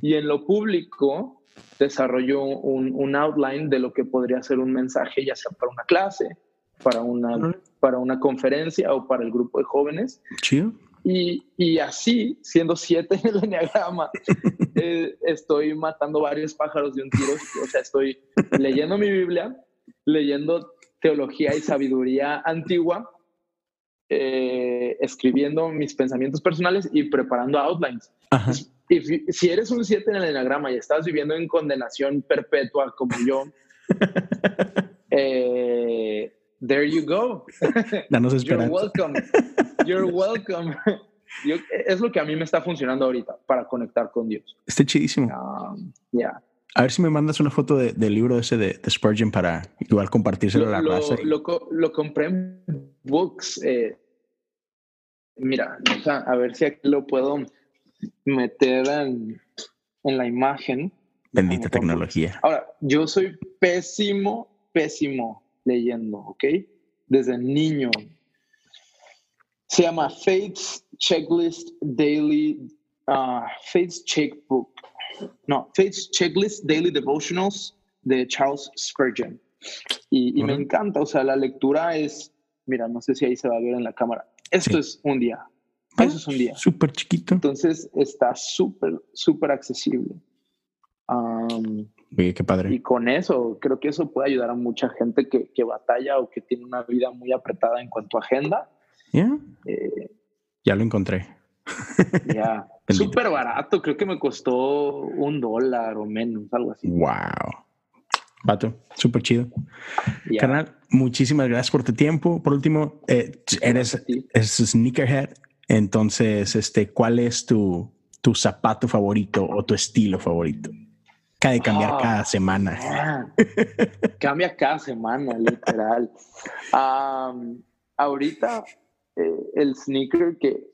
B: Y en lo público desarrolló un, un, outline de lo que podría ser un mensaje, ya sea para una clase, para una, para una conferencia o para el grupo de jóvenes. Y, y, así, siendo siete en el enneagrama, eh, estoy matando varios pájaros de un tiro. O sea, estoy leyendo mi Biblia, leyendo teología y sabiduría antigua, eh, escribiendo mis pensamientos personales y preparando outlines. Y si eres un siete en el enneagrama y estás viviendo en condenación perpetua como yo, eh, there you go.
A: Danos
B: esperanza. You're welcome. You're welcome. es lo que a mí me está funcionando ahorita para conectar con Dios.
A: Está chidísimo.
B: Um.
A: A ver si me mandas una foto del libro ese de, Spurgeon para igual compartírselo a la
B: lo,
A: raza.
B: Lo, compré en Books. Eh, mira, a ver si aquí lo puedo meter en, en la imagen.
A: Bendita tecnología.
B: Ahora, yo soy pésimo, pésimo leyendo, ¿ok? Desde niño. Se llama Faith's Checklist Daily, uh, Faith's Checkbook. No, Faith's Checklist Daily Devotionals de Charles Spurgeon. Y, me encanta, o sea, la lectura es, mira, no sé si ahí se va a ver en la cámara. Esto es un día. Ah, Eso es un día.
A: Súper chiquito.
B: Entonces está súper, súper accesible. Um,
A: qué padre.
B: Y con eso, creo que eso puede ayudar a mucha gente que, que batalla o que tiene una vida muy apretada en cuanto a agenda.
A: ¿Ya? Eh, ya lo encontré.
B: Ya. Súper barato, creo que me costó un dólar o menos, algo así.
A: Wow. Vato, súper chido. Canal, muchísimas gracias por tu tiempo. Por último, eh, eres, eres sneakerhead. Entonces, este, ¿cuál es tu, tu zapato favorito o tu estilo favorito? Cada de cambiar cada semana.
B: cambia cada semana, literal. ahorita, eh, el sneaker que,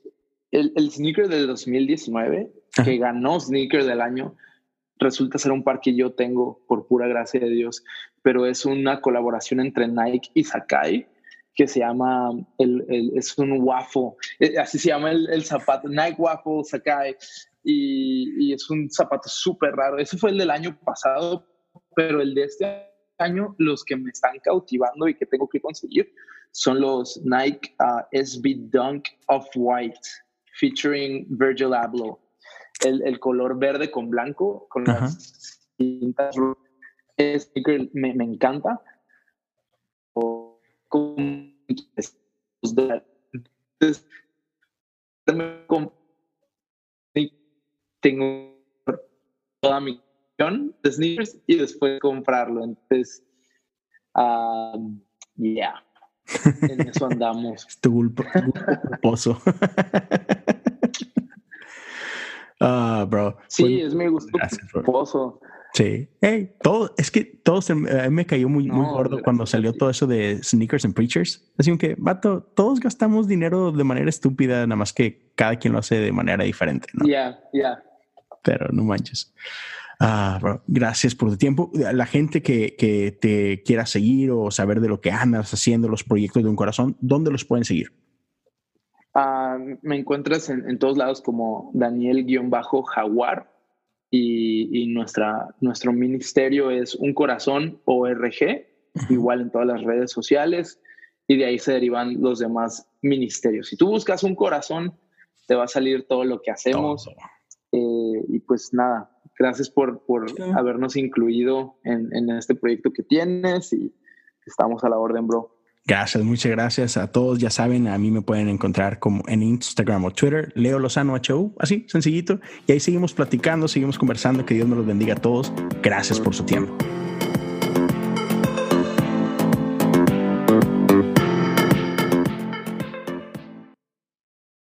B: el, el, sneaker del 2019, que ganó sneaker del año, resulta ser un par que yo tengo por pura gracia de Dios, pero es una colaboración entre Nike y Sakai que se llama, el, es un waffle, eh, así se llama el, zapato, Nike Waffle Sakai, y, y es un zapato súper raro. Ese fue el del año pasado, pero el de este año, los que me están cautivando y que tengo que conseguir son los Nike uh, SB Dunk of White, featuring Virgil Abloh. El, el, color verde con blanco, con las cintas. me, me encanta. Tengo toda mi de sneakers y después comprarlo. Entonces, um, yeah, en eso andamos.
A: tu pozo. Ah, bro.
B: Sí, es mi gusto pozo.
A: Sí. Hey, todo, es que todo se, me cayó muy, muy gordo cuando salió todo eso de sneakers and preachers. Así que, vato, todos gastamos dinero de manera estúpida, nada más que cada quien lo hace de manera diferente, ¿no?
B: Ya, ya.
A: Pero no manches. Ah, bro, gracias por tu tiempo. La gente que, que, te quiera seguir o saber de lo que andas haciendo, los proyectos de un corazón, ¿dónde los pueden seguir?
B: Ah, me encuentras en, todos lados como Daniel-Jaguar y, y, nuestra, nuestro ministerio es Un Corazón ORG, igual en todas las redes sociales y de ahí se derivan los demás ministerios. Si tú buscas un corazón, te va a salir todo lo que hacemos. Eh, y pues nada, gracias por, por habernos incluido en, en, este proyecto que tienes y estamos a la orden, bro.
A: Gracias, muchas gracias a todos. Ya saben, a mí me pueden encontrar como en Instagram o Twitter, Leo Lozano HU, así, sencillito. Y ahí seguimos platicando, seguimos conversando. Que Dios me los bendiga a todos. Gracias por su tiempo.